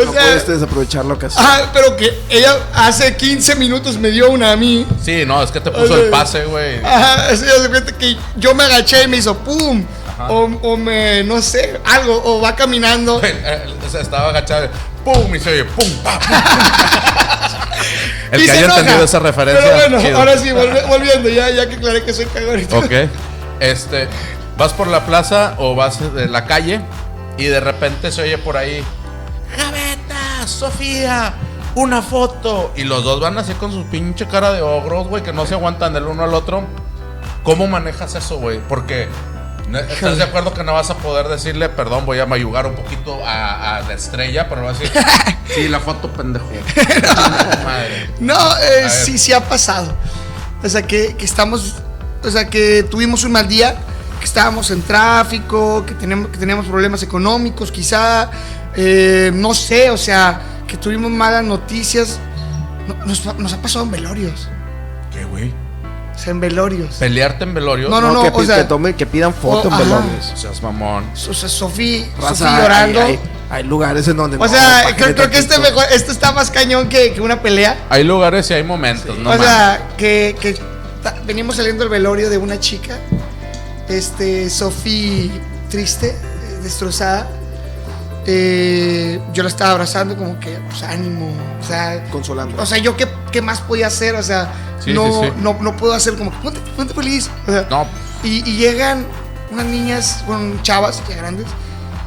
O no sea, puedes desaprovechar la ocasión. ah, pero que ella hace 15 minutos me dio una a mí. Sí, no, es que te puso O sea, el pase, güey. Ajá, así de repente que yo me agaché y me hizo ¡pum! O, o me, no sé, algo, o va caminando. Eh, o sea, estaba agachado. ¡Pum! Y se oye ¡pum! pa, pum, El Y que haya enoja. entendido esa referencia. Pero bueno, chido. ahora sí, volvi- volviendo, ya, ya que aclaré que soy cagón. Ok. Este, vas por la plaza o vas de la calle y de repente se oye por ahí, Sofía, una foto. Y los dos van así con su pinche cara de ogros, güey, que no se aguantan del uno al otro. ¿Cómo manejas eso, güey? Porque ¿no- ¿estás de acuerdo que no vas a poder decirle, perdón, voy a mayugar un poquito a, a la estrella, pero vas a decir, sí, la foto, pendejo. Madre. No, eh, sí, sí ha pasado. O sea, que, que estamos, o sea, que tuvimos un mal día, que estábamos en tráfico, que tenemos, que teníamos problemas económicos, quizá, eh, no sé, o sea, que tuvimos malas noticias. No- Nos, nos ha pasado en velorios. ¿Qué, güey? O sea, en velorios. ¿Pelearte en velorio? No, no, no. que, o sea- que tomen, que pidan foto Oh, en velorios. No seas mamón. O sea, Sofía, Sofía llorando. hay, hay- Hay lugares en donde O sea, creo, creo que este, mejor, este está más cañón que, que una pelea. Hay lugares y hay momentos, ¿no? o sea, que, que ta- venimos saliendo del velorio de una chica, este, Sofi triste, eh, destrozada. Eh, yo la estaba abrazando como que, pues ánimo, o sea, Consolando. o sea, yo qué, qué más podía hacer, o sea, Sí, no, sí, sí. no, no puedo hacer como que ponte, ponte feliz. O sea, No, y, y llegan unas niñas, bueno, chavas, ya grandes.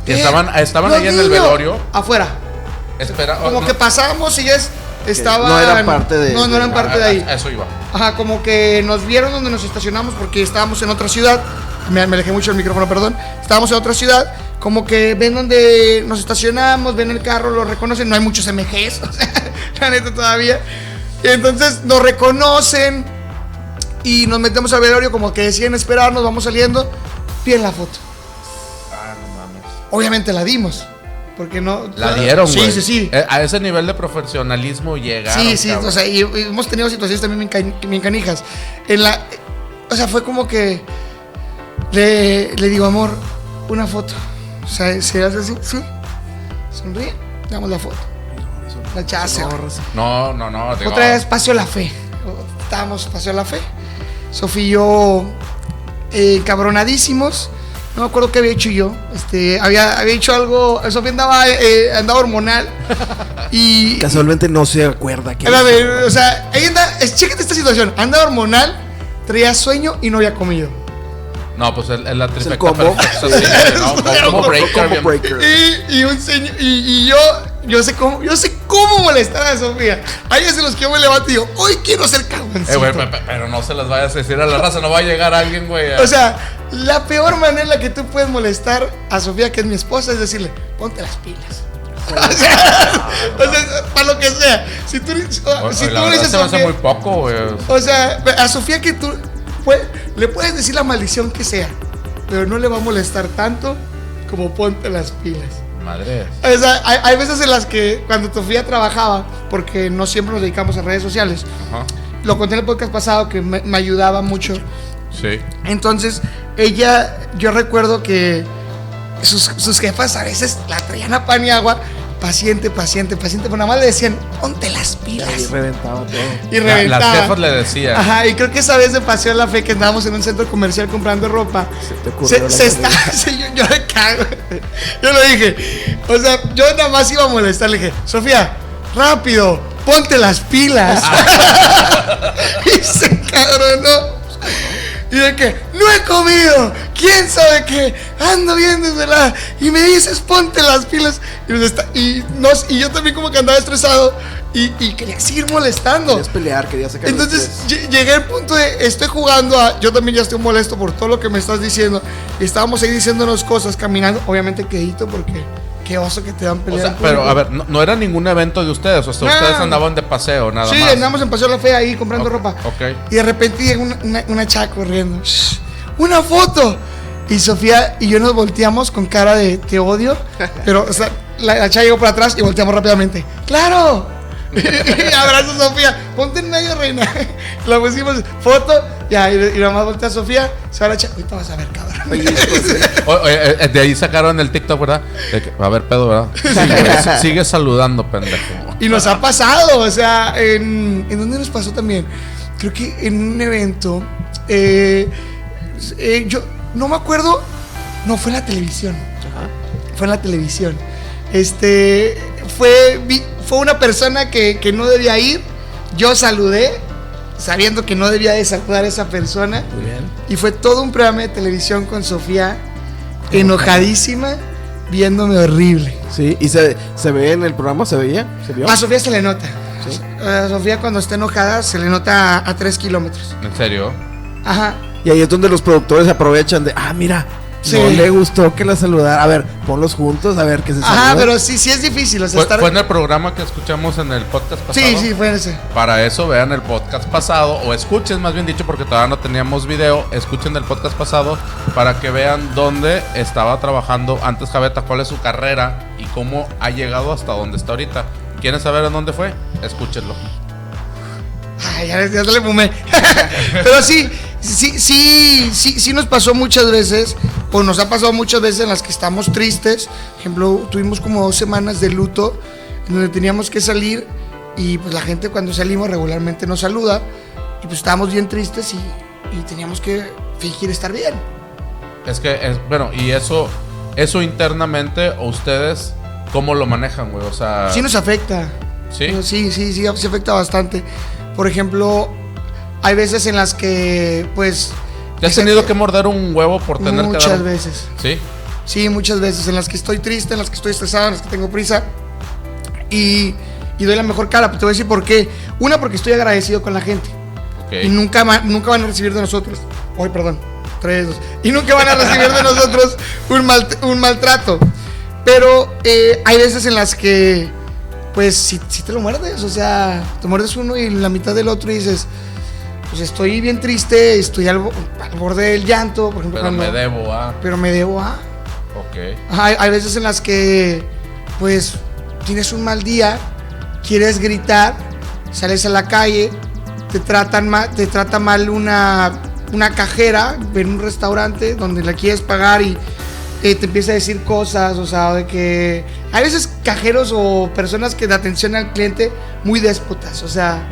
Que eh, estaban- estaban ahí en el velorio. Afuera. espera. Como no, que pasábamos y ellas estaban. no eran parte de- No, no eran parte de ahí. a Eso iba. Ajá, como que nos vieron donde nos estacionamos porque estábamos en otra ciudad. Me, me alejé mucho del micrófono, perdón. Estábamos en otra ciudad. Como que ven donde nos estacionamos, ven el carro, lo reconocen. No hay muchos MGs, o sea, la neta todavía. Y entonces nos reconocen y nos metemos al velorio, como que decían esperarnos, vamos saliendo. Piden la foto. Ah, no mames. Obviamente la dimos. Porque no. La dieron, Sí, güey. sí, sí. Eh, A ese nivel de profesionalismo llegaron. Sí, sí, cabrón. o sea, y, y hemos tenido situaciones también bien, can- bien canijas. En la, o sea, fue como que le, le digo, amor, una foto. O sea, se hace así, sí, sonríe, damos la foto. La chava se va. No, no, no. digo, Otra vez, Paseo La Fe. Estábamos Paseo La Fe. Sofía y yo, eh, cabronadísimos. No me acuerdo qué había hecho yo. Este, había, había hecho algo. Sofía andaba, eh, andaba hormonal. Y, Casualmente no se acuerda que. a ver, o sea, ella anda, es, chécate esta situación, anda hormonal, traía sueño y no había comido. No, pues es la trifecta perfecta, sí, ¿no? Como breaker, bien- breaker. Y, y un señor, y, y yo, yo sé cómo, yo sé cómo molestar a Sofía. Hay veces los que yo me levanto y digo, hoy quiero ser Eh, cagoncito. güey, pe- pero no se las vayas a decir a la raza, no va a llegar alguien, güey. O sea, la peor manera en la que tú puedes molestar a Sofía, que es mi esposa, es decirle, ponte las pilas. O sea, o sea, para lo que sea. Si tú, O- si o tú le dices a Sofía, muy poco, güey. O sea, a Sofía que tú le puedes decir la maldición que sea, pero no le va a molestar tanto como ponte las pilas. Madre. O sea, hay, hay veces en las que cuando Sofía trabajaba, porque no siempre nos dedicamos a redes sociales, Ajá. lo conté en el podcast pasado que me, me ayudaba mucho. Sí. Entonces, ella, yo recuerdo que sus, sus jefas a veces la traían a pan y agua, paciente, paciente, paciente, pero nada más le decían, ponte las pilas. Ahí reventaba todo. Y La- reventaba. las jefas le decían. Ajá, y creo que esa vez se pasó la fe que andábamos en un centro comercial comprando ropa. Se te ocurrió Se, la se está, yo, yo le cago. Yo le dije, o sea, yo nada más iba a molestar. Le dije, Sofía, rápido, ponte las pilas. y se cabronó. Y de que, no he comido, quién sabe qué, ando bien desvelada. Y me dices, ponte las pilas. Y, está- y, nos, y yo también como que andaba estresado y, y quería seguir molestando. Querías pelear, querías sacar Entonces llegué al punto de estoy jugando a. Yo también ya estoy molesto por todo lo que me estás diciendo. Y estábamos ahí diciéndonos cosas, caminando. Obviamente quedito porque qué oso que te dan O pelea. sea, en pero a ver, no, no era ningún evento de ustedes, o sea, No. ustedes andaban de paseo, nada Sí, más. andamos en Paseo La Fe ahí comprando ropa. ok. Y de repente llega una, una, una chava corriendo. "Shh, ¡Una foto! Y Sofía y yo nos volteamos con cara de te odio. Pero, o sea, la, la chava llegó por atrás y volteamos rápidamente. ¡Claro! y abrazo a Sofía. Ponte en medio, reina. La pusimos foto. Ya, y, y nada más voltea a Sofía. Se va la chava. Ahorita vas a ver, cabrón. O- oye, eh, de ahí sacaron el TikTok, ¿verdad? De que, va a haber pedo, ¿verdad? Sigue, sigue saludando, pendejo. Y nos ha pasado, o sea, en, ¿en dónde nos pasó también? Creo que en un evento, eh, eh, yo no me acuerdo, no, fue en la televisión, fue en la televisión. Este, fue, vi- fue una persona que, que no debía ir, yo saludé, sabiendo que no debía de saludar a esa persona, Muy bien. y fue todo un programa de televisión con Sofía, enojadísima, viéndome horrible. Sí, y se, se ve en el programa, se veía, se vio. A Sofía se le nota. Sí. A Sofía cuando está enojada se le nota a, a 3 kilómetros. ¿En serio? Ajá. Y ahí es donde los productores aprovechan de, ah, mira, Sí. no le gustó que la saludara. A ver, ponlos juntos, a ver qué se Ajá, saludan. pero sí, sí es difícil. O sea, Fue, estar... fue en el programa que escuchamos en el podcast pasado. Sí, sí, fue ese. Para eso vean el podcast pasado o escuchen más bien dicho porque todavía no teníamos video, escuchen el podcast pasado para que vean dónde estaba trabajando antes Javeta, cuál es su carrera y cómo ha llegado hasta donde está ahorita. ¿Quieren saber en dónde fue? Escúchenlo. Ay, ya, ya se le fumé. Pero sí, sí, sí, sí, sí nos pasó muchas veces O nos ha pasado muchas veces en las que estamos tristes. Por ejemplo, tuvimos como dos semanas de luto en donde teníamos que salir y pues la gente cuando salimos regularmente nos saluda y pues estábamos bien tristes y, y teníamos que fingir estar bien. Es que, es, bueno, y eso, eso internamente, ¿o ustedes cómo lo manejan, güey? O sea, Sí nos afecta. ¿Sí? Sí, sí, sí, sí afecta bastante. Por ejemplo, hay veces en las que, pues... ¿te has tenido que morder un huevo por tener que Muchas dar un- veces. Sí. Sí, muchas veces. En las que estoy triste, en las que estoy estresado, en las que tengo prisa. Y, y doy la mejor cara. Te voy a decir por qué. Una, porque estoy agradecido con la gente. Y nunca, nunca van a recibir de nosotros. Hoy, perdón. Tres, dos. Y nunca van a recibir de nosotros un, mal, un maltrato. Pero eh, hay veces en las que, pues, si, si te lo muerdes. O sea, te muerdes uno y la mitad del otro y dices, pues estoy bien triste, estoy al, bo- al borde del llanto. Por ejemplo, Pero me debo, ah. Pero me debo a. Ok. Hay, hay veces en las que, pues, tienes un mal día, quieres gritar, sales a la calle, te tratan mal, te trata mal una, una cajera en un restaurante donde la quieres pagar y eh, te empieza a decir cosas, o sea, de que hay veces cajeros o personas que de atención al cliente muy déspotas, o sea,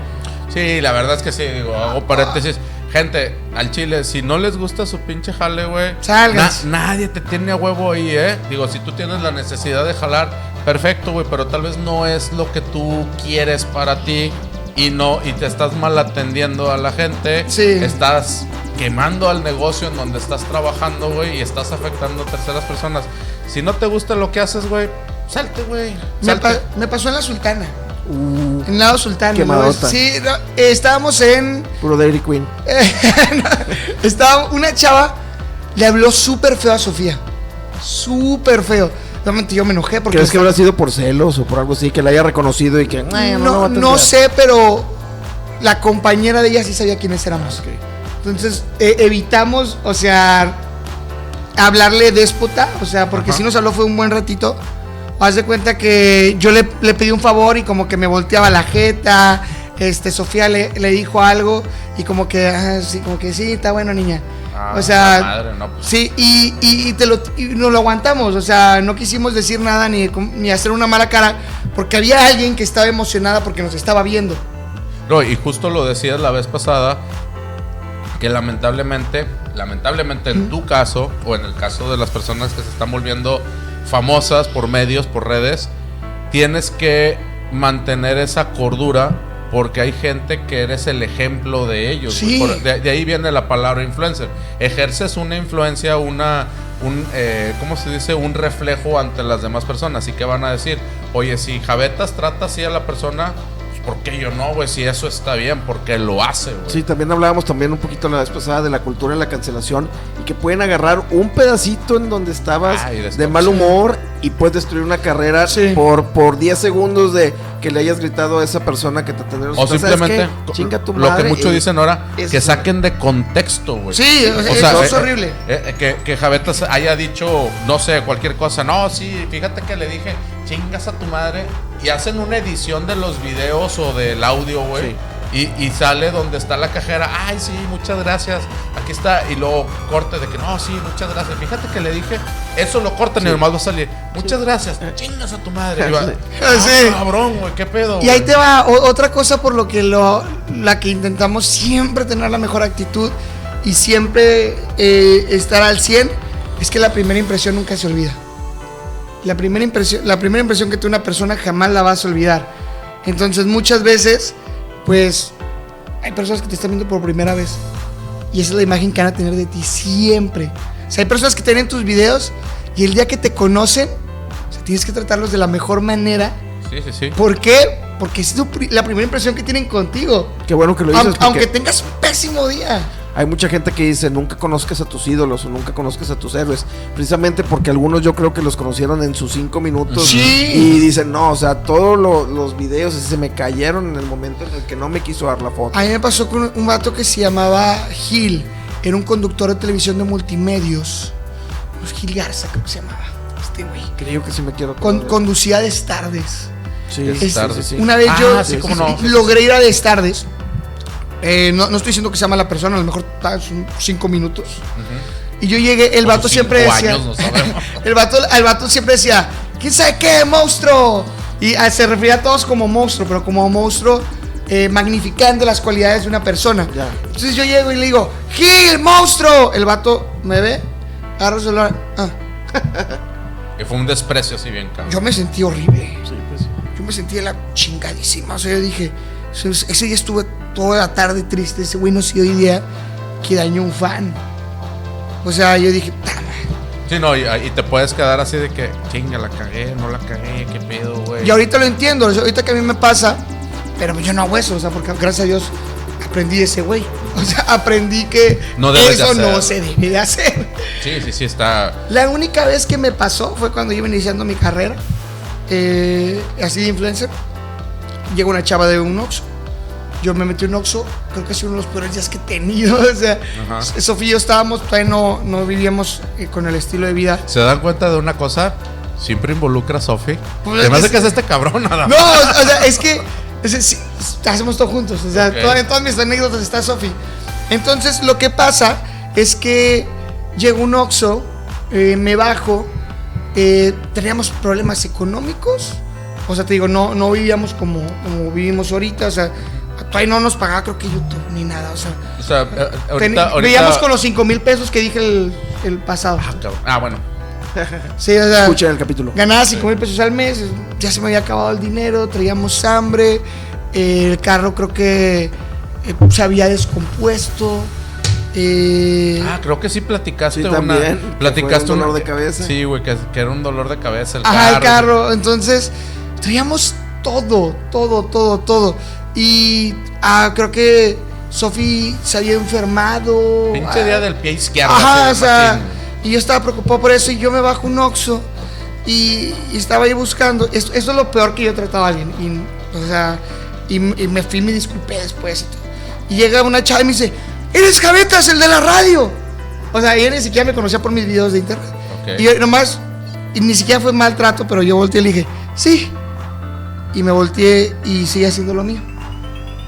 Sí, la verdad es que sí, digo, hago paréntesis. Gente, al chile, si no les gusta su pinche jale, güey, na- nadie te tiene a huevo ahí, ¿eh? Digo, si tú tienes la necesidad de jalar, perfecto, güey, pero tal vez no es lo que tú quieres para ti y no y te estás mal atendiendo a la gente, Sí. estás quemando al negocio en donde estás trabajando, güey, y estás afectando a terceras personas. Si no te gusta lo que haces, güey, salte, güey. me, pa- me pasó en la Sultana, Uh, en lado Sultana. ¿no? Quemadota. Sí, no, eh, estábamos en puro Dairy Queen. Estaba una chava, le habló súper feo a Sofía. Súper feo. Realmente yo me enojé porque. ¿Crees que habrá sido por celos o por algo así? Que la haya reconocido y que... "Ay, no, va a no atender"? sé, pero la compañera de ella sí sabía quiénes éramos. Entonces eh, evitamos, o sea, hablarle déspota, o sea, porque Ajá. si nos habló fue un buen ratito. Haz de cuenta que yo le, le pedí un favor y como que me volteaba la jeta. Este, Sofía le, le dijo algo y como que, ah, sí, como que sí, está bueno, niña. Ah, o sea, madre, no, pues. sí, y, y, y te lo, y nos lo aguantamos, o sea, no quisimos decir nada ni, ni hacer una mala cara, porque había alguien que estaba emocionada porque nos estaba viendo. No, y justo lo decías la vez pasada, que lamentablemente, lamentablemente en tu caso, o en el caso de las personas que se están volviendo famosas por medios, por redes, tienes que mantener esa cordura porque hay gente que eres el ejemplo de ellos. Sí. güey. Por- de, de ahí viene la palabra influencer. Ejerces una influencia, una, un, eh, ¿cómo se dice? Un reflejo ante las demás personas. Y que van a decir, oye, si Javetas trata así a la persona, ¿por qué yo no, güey? Si eso está bien, porque lo hace, güey. Sí, también hablábamos también un poquito la vez pasada de la cultura de la cancelación y que pueden agarrar un pedacito en donde estabas Ah, y de mal humor y puedes destruir una carrera Sí. por, por 10 segundos de que le hayas gritado a esa persona que te atendió. O simplemente chinga tu lo que madre muchos y- dicen ahora, eso que es- saquen de contexto, güey. Sí, o sea, eso es horrible. eh, eh, que, que Javetas haya dicho, no sé, cualquier cosa. No, sí, fíjate que le dije, chingas a tu madre. Y hacen una edición de los videos o del audio, güey. Sí. Y, y sale donde está la cajera. Ay, sí, muchas gracias. Aquí está. Y luego corte de que no, sí, muchas gracias. Fíjate que le dije, eso lo cortan y nomás va a salir. Muchas gracias. Chingas a tu madre. Y va, Sí. "Ah, Sí. cabrón, güey, qué pedo. Y ahí güey?" te va o- otra cosa por lo que lo, la que intentamos siempre tener la mejor actitud y siempre eh, estar al 100 es que la primera impresión nunca se olvida. La primera impresión, la primera impresión que tiene una persona jamás la vas a olvidar. Entonces muchas veces, pues, hay personas que te están viendo por primera vez y esa es la imagen que van a tener de ti siempre. O sea, hay personas que te ven en tus videos y el día que te conocen, o sea, tienes que tratarlos de la mejor manera Sí, sí, sí. ¿Por qué? Porque es tu pri- la primera impresión que tienen contigo. Qué bueno que lo dices. aunque porque tengas un pésimo día. Hay mucha gente que dice nunca conozcas a tus ídolos o nunca conozcas a tus héroes. Precisamente porque algunos yo creo que los conocieron en sus cinco minutos. Sí. Y dicen, no, o sea, todos lo- los videos se me cayeron en el momento en el que no me quiso dar la foto. A mí me pasó con un- vato que se llamaba Gil. Era un conductor de televisión de multimedios. Pues Gil Garza, creo que se llamaba. Este güey. Creo que sí me quiero. Con- conducía Destardes. Sí, Es sí, tarde. sí, sí. Una vez Ah, yo sí, cómo no. logré ir a Destardes. Eh, no, no estoy diciendo que se llama la persona, a lo mejor son cinco minutos. Y yo llegué, el vato siempre decía. años, no sabemos. el, vato, el vato siempre decía, ¿quién sabe qué, monstruo? Y ah, se refería a todos como monstruo, pero como monstruo eh, magnificando las cualidades de una persona. Ya. Entonces yo llego y le digo, ¡Gil, monstruo! El vato me ve, agarra su celular. Ah, Que fue un desprecio así bien cabrón. yo me sentí horrible. Sí, pues. Yo me sentí de la chingadísima. O sea, yo dije, ese día estuve toda la tarde triste. Ese güey no se dio idea que dañó un fan. O sea, yo dije. Sí, no, y, y te puedes quedar así de que, chinga, la cagué, no la cagué, qué pedo, güey. y ahorita lo entiendo. ahorita que a mí me pasa, pero yo no hago eso. O sea, porque gracias a Dios aprendí ese güey. O sea, aprendí que No eso no se debe de hacer. Sí, sí, sí, está. La única vez que me pasó fue cuando iba iniciando mi carrera, eh, así de influencer. Llegó una chava de un Oxxo. Yo me metí en un Oxxo, creo que ha sido uno de los peores días que he tenido. O sea, Ajá. Sofía y yo estábamos, todavía no, no vivíamos eh, con el estilo de vida. ¿Se dan cuenta de una cosa? Siempre involucra a Sofi. Pues Se me es- hace que es este cabrón nada No, o sea, es que es- es- sí, hacemos todo juntos. O sea, Ok. toda- en todas mis anécdotas está Sofi. Entonces, lo que pasa es que llegó un Oxxo, eh, me bajo, eh, teníamos problemas económicos. O sea, te digo, no, no vivíamos como, como vivimos ahorita. O sea, todavía no nos pagaba, creo que YouTube ni nada. O sea, O sea, eh, ten- ahorita, ahorita- vivíamos con los 5 mil pesos que dije el, el pasado. Ah, cabrón. Ah, bueno. Sí, o sea, Escuchen el capítulo. Ganaba 5 mil pesos al mes, ya se me había acabado el dinero, traíamos hambre, eh, el carro creo que eh, se había descompuesto. eh, Ah, creo que sí platicaste Sí, una. también, que Platicaste fue un dolor una- de cabeza. Sí, güey, que, que era un dolor de cabeza el ajá, carro. el carro. Entonces, traíamos todo, todo, todo, todo. Y ah, creo que Sofi se había enfermado. Pinche ah, día del pie izquierdo. Ajá, o sea, y yo estaba preocupado por eso y yo me bajo un Oxxo y, y estaba ahí buscando. Esto, esto es lo peor que yo he tratado a alguien. Y, o sea, y, y me fui y me disculpé después. Y, llega una chava y me dice, eres Javetas, el de la radio. O sea, ella ni siquiera me conocía por mis videos de internet. Y yo nomás, y ni siquiera fue maltrato, pero yo volteé y le dije, sí. Y me volteé y sigue haciendo lo mío.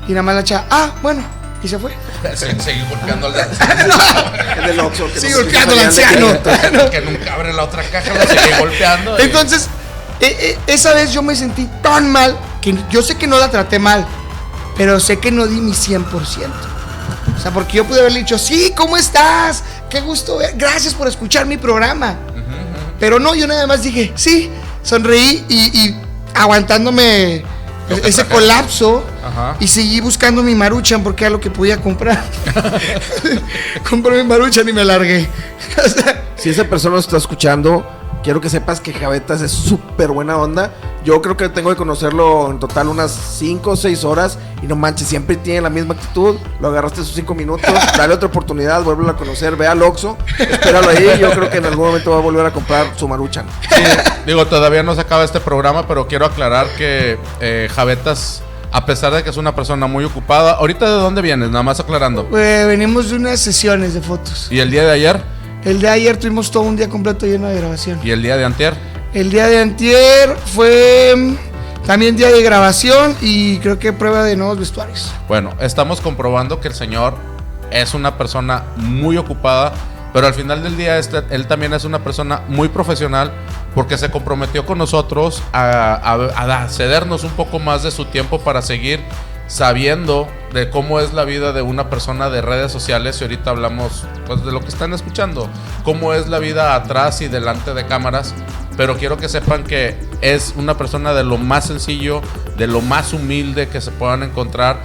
Y nada más la chava, ah, bueno, y se fue. Se- Seguí golpeando al El del Oxxo. que Sí, no sé golpeando al anciano. 500. que nunca abre la otra caja, lo seguí golpeando. y- Entonces, eh, eh, esa vez yo me sentí tan mal que yo sé que no la traté mal, pero sé que no di mi 100%. O sea, porque yo pude haberle dicho, sí, ¿cómo estás? Qué gusto, ver- gracias por escuchar mi programa. Pero no, yo nada más dije, sí, sonreí y, y aguantándome ese colapso Ajá. y seguí buscando mi maruchan porque era lo que podía comprar. Compré mi maruchan y me largué. Si esa persona nos está escuchando, quiero que sepas que Javetas es súper buena onda. Yo creo que tengo que conocerlo en total unas 5 o 6 horas. Y no manches, siempre tiene la misma actitud. Lo agarraste esos 5 minutos, dale otra oportunidad, vuelve a conocer, ve al Oxxo, espéralo ahí. Yo creo que en algún momento va a volver a comprar su maruchan. Sí, digo, todavía no se acaba este programa, pero quiero aclarar que eh, Javetas, a pesar de que es una persona muy ocupada, ahorita de dónde vienes, nada más aclarando. eh, venimos de unas sesiones de fotos. Y el día de ayer El de ayer tuvimos todo un día completo lleno de grabación. y el día de antier. El día de antier fue mm, también día de grabación y creo que prueba de nuevos vestuarios. Bueno, estamos comprobando que el señor es una persona muy ocupada, pero al final del día este, él también es una persona muy profesional porque se comprometió con nosotros a, a- a cedernos un poco más de su tiempo para seguir sabiendo de cómo es la vida de una persona de redes sociales y ahorita hablamos pues de lo que están escuchando, cómo es la vida atrás y delante de cámaras, pero quiero que sepan que es una persona de lo más sencillo, de lo más humilde que se puedan encontrar.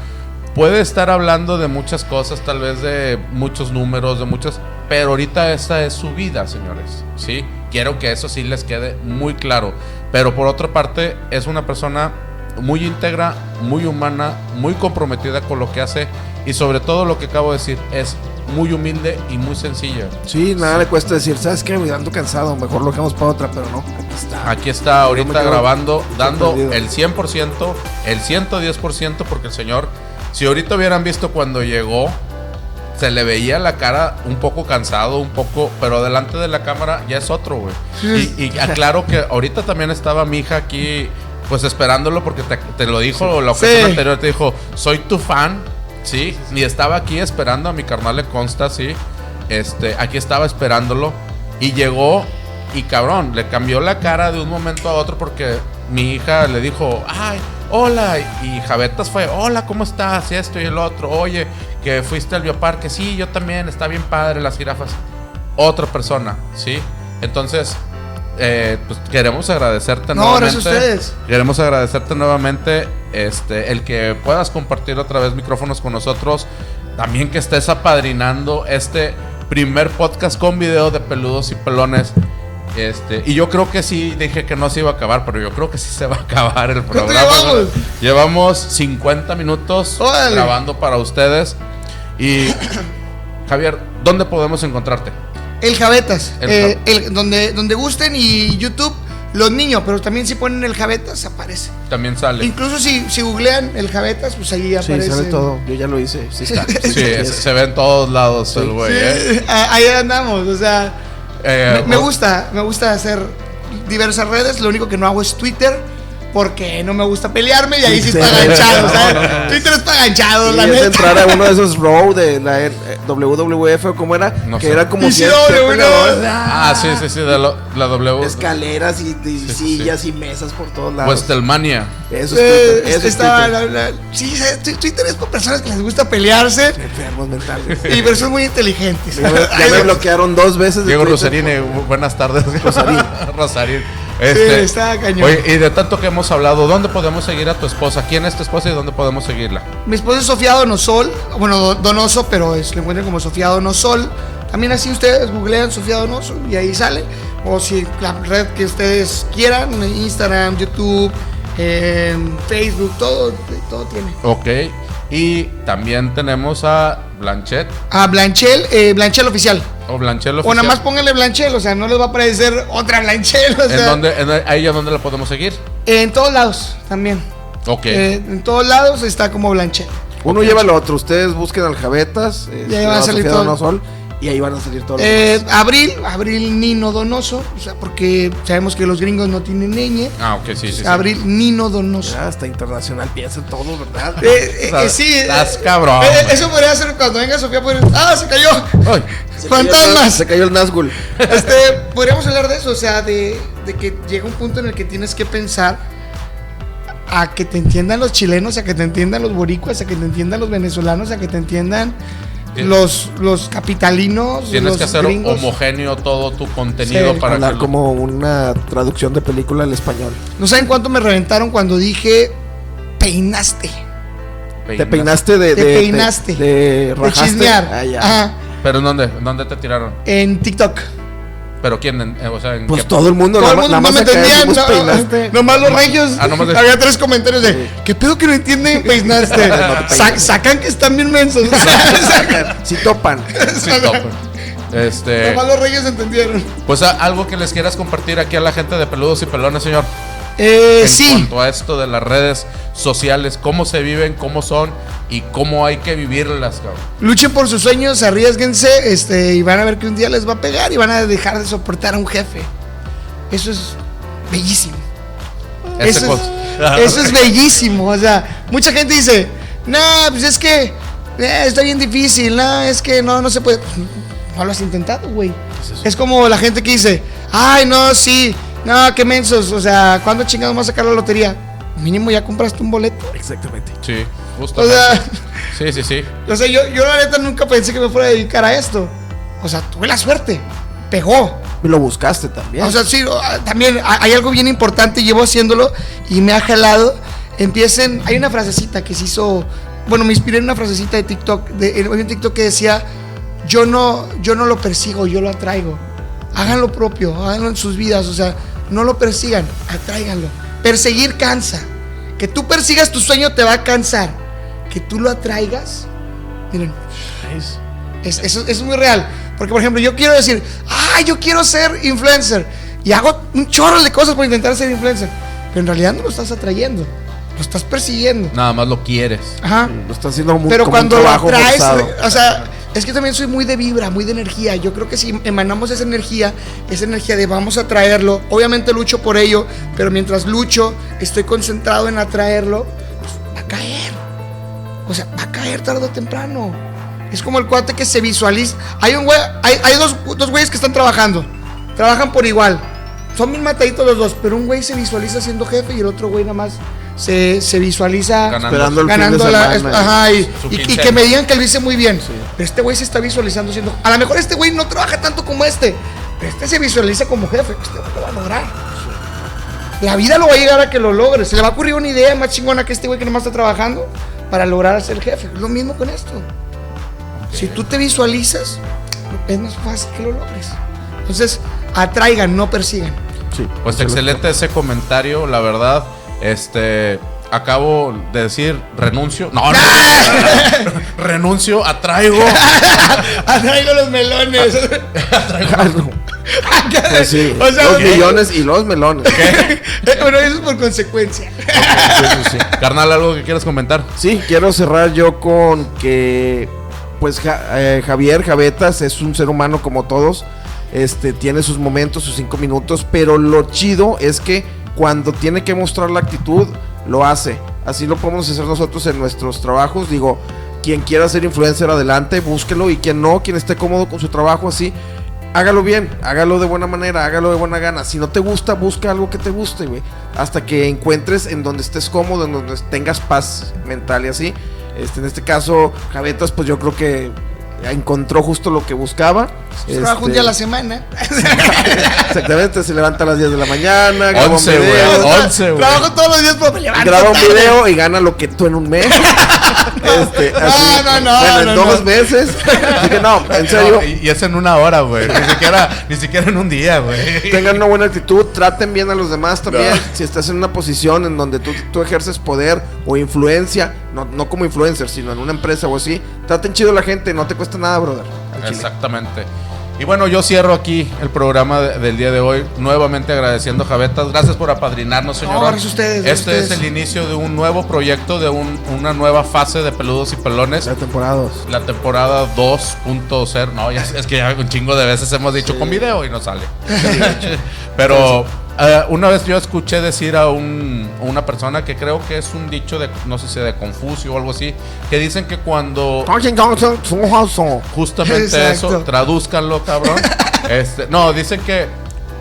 Puede estar hablando de muchas cosas, tal vez de muchos números, de muchas, pero ahorita esta es su vida, señores, ¿sí? Quiero que eso sí les quede muy claro. Pero por otra parte, es una persona muy íntegra, muy humana, muy comprometida con lo que hace y sobre todo lo que acabo de decir, es muy humilde y muy sencilla. Sí, nada le cuesta decir, ¿sabes qué? Me ando cansado, mejor lo dejamos para otra, pero no, aquí está. Aquí está ahorita grabando, dando sorprendido. el 100%, el 110%, porque el señor, si ahorita hubieran visto cuando llegó, se le veía la cara un poco cansado, un poco, pero delante de la cámara ya es otro, güey. Y, y aclaro que ahorita también estaba mi hija aquí, pues esperándolo, porque te, te lo dijo la ocasión Sí. anterior, te dijo, soy tu fan, ¿sí? Y estaba aquí esperando, a mi carnal le consta, ¿sí? este, aquí estaba esperándolo y llegó y cabrón, le cambió la cara de un momento a otro porque mi hija le dijo, ay, hola, y Javetas fue, hola, ¿cómo estás? Y esto y el otro, oye, que fuiste al bioparque, sí, yo también, está bien padre las jirafas. Otra persona, ¿sí? Entonces, eh, pues queremos agradecerte No, nuevamente. gracias a ustedes. Queremos agradecerte nuevamente este, el que puedas compartir otra vez micrófonos con nosotros. También que estés apadrinando este primer podcast con video de peludos y pelones. Este, y yo creo que sí, dije que no se iba a acabar, pero yo creo que sí se va a acabar el ¿Cuánto programa. llevamos? Llevamos 50 minutos Órale. grabando para ustedes. Y Javier, ¿dónde podemos encontrarte? El Javetas. El eh, Ja- el- donde, donde gusten y YouTube, los niños, pero también si ponen el Javetas aparece. También sale. Incluso si, si googlean el Javetas, pues ahí Sí, aparece. sabe todo. Yo ya lo hice. Sí está. Sí, se, se ve en todos lados el güey. ¿eh? Sí, ahí andamos, o sea, Eh, me, me gusta, me gusta hacer diversas redes, lo único que no hago es Twitter, porque no me gusta pelearme y ahí sí está Sí. ganchado, ¿sabes? no, no. Twitter está ganchado, Y la es neta. entrar a uno de esos row de la eh, WWF o cómo era, No que sé. era como sí, no. Ah, sí, sí, sí, de lo- la W. Escaleras y, y sí, sillas y mesas por todos lados. Westelmania. Eso es Eh, Twitter, eso es está Twitter. la- la- sí, Twitter es para personas que les gusta pelearse Enfermos mentales. y personas muy inteligentes. Ya me, ya Ay, me bloquearon dos veces. Diego. Rosarín, eh, bu- buenas tardes. Rosarín. Rosarín. Sí, Este, está cañón. Oye, y de tanto que hemos hablado, ¿dónde podemos seguir a tu esposa? ¿Quién es tu esposa y dónde podemos seguirla? Mi esposa es Sofía Donosol, bueno, Do- Donoso, pero es, lo encuentran como Sofía Donosol. También así ustedes googlean Sofía Donoso y ahí sale. O si la red que ustedes quieran, Instagram, YouTube, eh, Facebook, todo, todo tiene. Ok. Y también tenemos a Blanchet A Blanchel, eh, Blanchel oficial. O Blanchel O oficial. nada más pónganle Blanchel, o sea, no les va a aparecer otra Blanchel. O ¿En sea, dónde, en, ¿A ella dónde la podemos seguir? En todos lados también. Ok. Eh, en todos lados está como Blanchel. Uno lleva al otro. Ustedes busquen aljabetas. Y ahí van a salir todo. Donosol, Y ahí van a salir todos los Eh, demás. Abril, Abril Nino Donoso, o sea, porque sabemos que los gringos no tienen ñ. ah, ok, sí, sí. sí. Abril Nino Donoso. Ya, hasta internacional piensa en todo, ¿verdad? Eh, eh, Estás- eh, sí, estás eh, cabrón. eh, eso podría ser cuando venga Sofía. podría- ¡Ah, se cayó! Ay, Se fantasmas. Se cayó el Nazgul. Este, podríamos hablar de eso, o sea, de, de que llega un punto en el que tienes que pensar a que te entiendan los chilenos, a que te entiendan los boricuas, a que te entiendan los venezolanos, a que te entiendan Tien- los, los capitalinos, Tienes los que hacer gringos. homogéneo todo tu contenido Sí. para Hablar que como una traducción de película al español. No saben cuánto me reventaron cuando dije peinaste. Te peinaste de. Te de- peinaste. De, de De rajaste. chismear. Ah, ya. Ajá, ¿Pero en dónde? ¿En dónde te tiraron? en TikTok. ¿Pero quién? En- eh, o sea, ¿en Pues qué- todo el mundo, Todo el nada mundo más- no me decimos no, peinaste. nomás los regios. Ah, nomás de- Había tres comentarios de ¿Qué pedo que no entienden? Peinaste. Sa- sacan que están bien mensos. Sacan- Si topan. Sí, tope. Este, nomás los reyes entendieron. pues algo que les quieras compartir aquí a la gente de peludos y pelones, señor. Eh, en sí. cuanto a esto de las redes sociales, cómo se viven, cómo son y cómo hay que vivirlas, cabrón. Luchen por sus sueños, arriesguense, este, y van a ver que un día les va a pegar y van a dejar de soportar a un jefe. Eso es bellísimo. Eso es, eso es bellísimo. O sea, mucha gente dice, no, pues es que eh, está bien difícil, no, es que no, no se puede. Pues, no lo has intentado, güey. Es como la gente que dice, ay, no, sí, no, qué mensos. O sea, ¿cuándo chingados vamos a sacar la lotería? Mínimo ya compraste un boleto. Exactamente. Sí, O justamente. sea, sí, sí, sí. o sea yo, yo la neta nunca pensé que me fuera a dedicar a esto. O sea, tuve la suerte. Pegó. Y lo buscaste también. O sea, sí, ah, también ha- hay algo bien importante, llevo haciéndolo y me ha jalado. Empiecen, hay una frasecita que se hizo, bueno, me inspiré en una frasecita de TikTok, de, en un TikTok que decía, yo no, yo no lo persigo, yo lo atraigo. Hagan lo propio, háganlo en sus vidas, o sea, no lo persigan, atráiganlo. Perseguir cansa. Que tú persigas tu sueño te va a cansar. Que tú lo atraigas, miren, es, eso es muy real. Porque, por ejemplo, yo quiero decir, ah, yo quiero ser influencer. Y hago un chorro de cosas por intentar ser influencer. Pero en realidad no lo estás atrayendo. Lo estás persiguiendo. Nada más lo quieres. Ajá. Lo está haciendo como, Pero como cuando un lo trabajo atraes, forzado. o sea, es que también soy muy de vibra, muy de energía. Yo creo que si emanamos esa energía, esa energía de vamos a traerlo, obviamente lucho por ello, pero mientras lucho, estoy concentrado en atraerlo, pues va a caer. O sea, va a caer tarde o temprano. Es como el cuate que se visualiza. Hay un güey, hay, dos güeyes que están trabajando. Trabajan por igual. Son bien mataditos los dos, pero un güey se visualiza siendo jefe y el otro güey nada más se, se visualiza Ganando. Esperando el ganando fin de la. semana. ajá, y, y- que me digan que lo hice muy bien. Pero este güey se está visualizando siendo. A lo mejor este güey no trabaja tanto como este. Pero este se visualiza como jefe. Este güey lo va a lograr. La vida lo va a llegar a que lo logre. Se le va a ocurrir una idea más chingona que este güey que nomás está trabajando para lograr ser jefe. Lo mismo con esto. Si tú te visualizas, es más fácil que lo logres. Entonces, atraigan, no persigan. Sí. Pues excelente ese comentario, la verdad. Este, acabo de decir renuncio. No, no. renuncio, atraigo. Atraigo los melones. Pues sí, O sea, los ok. millones y los melones. Pero eso es por consecuencia. Carnal, algo que quieras comentar. Sí, quiero cerrar yo con que, pues Ja- eh, Javier Javetas es un ser humano como todos. Este tiene sus momentos, sus cinco minutos, pero lo chido es que cuando tiene que mostrar la actitud, lo hace. Así lo podemos hacer nosotros en nuestros trabajos. Digo, quien quiera ser influencer, adelante, búsquelo. Y quien no, quien esté cómodo con su trabajo así, hágalo bien, hágalo de buena manera, hágalo de buena gana. Si no te gusta, busca algo que te guste, güey. Hasta que encuentres en donde estés cómodo, en donde tengas paz mental y así. Este, en este caso, Javetas, pues yo creo que encontró justo lo que buscaba. Trabajo un Este, día a la semana. Exactamente, se levanta a las 10 de la mañana, graba un 11, güey, video, 11, güey. Trabajo todos los días, pero me levanto graba un video y gana lo que tú en un mes. Este, así, no, no, bueno, en no, dos no. meses. Así que no, en serio, No, y, y es en una hora, güey. Ni siquiera, ni siquiera en un día, güey. tengan una buena actitud, traten bien a los demás también. No. Si estás en una posición en donde tú, tú ejerces poder o influencia, no, no como influencer, sino en una empresa o así, traten chido a la gente, no te cuesta nada, brother. Exactamente. Y bueno, yo cierro aquí el programa de- del día de hoy, nuevamente agradeciendo a Javetas. Gracias por apadrinarnos, señor. a ustedes, Este es el inicio de un nuevo proyecto, de un- una nueva fase de peludos y pelones. La temporada dos. La temporada 2.0. No, ya, es que ya un chingo de veces hemos dicho con video y no sale. Pero eh, una vez yo escuché decir a, un- a una persona que creo que es un dicho de, no sé si de Confucio o algo así, que dicen que cuando justamente Exacto. eso, tradúzcanlo, cabrón. Este, no, dicen que,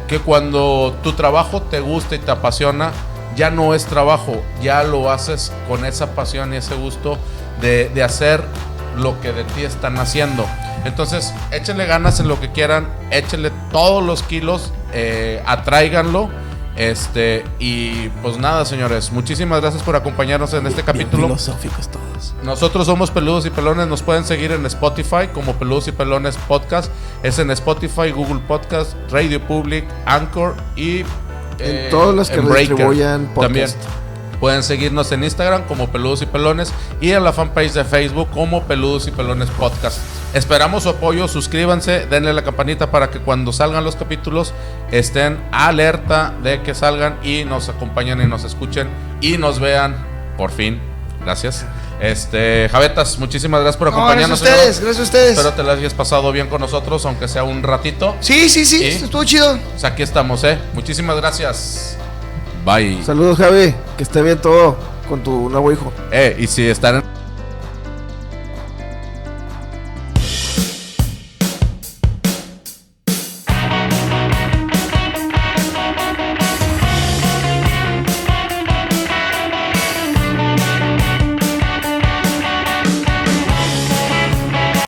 que cuando tu trabajo te gusta y te apasiona, ya no es trabajo, ya lo haces con esa pasión y ese gusto de, de hacer lo que de ti están haciendo. Entonces, échenle ganas en lo que quieran, échenle todos los kilos, eh, atráiganlo. Este, y pues nada, señores, muchísimas gracias por acompañarnos en este capítulo. filosóficos todos. Nosotros somos Peludos y Pelones. Nos pueden seguir en Spotify como Peludos y Pelones Podcast. Es en Spotify, Google Podcast, Radio Public, Anchor y En todas las que distribuyan podcast. También pueden seguirnos en Instagram como Peludos y Pelones y en la fanpage de Facebook como Peludos y Pelones Podcast. Esperamos su apoyo, suscríbanse, denle la campanita para que cuando salgan los capítulos estén alerta de que salgan y nos acompañen y nos escuchen y nos vean por fin. Gracias. Este, Javetas, muchísimas gracias por No, gracias a acompañarnos. ustedes, gracias a ustedes. Espero te la hayas pasado bien con nosotros, aunque sea un ratito. Sí, sí, sí, ¿Sí? estuvo chido. Pues aquí estamos, ¿eh? Muchísimas gracias. Bye. Saludos, Javi. Que esté bien todo con tu nuevo hijo. Eh, y si están en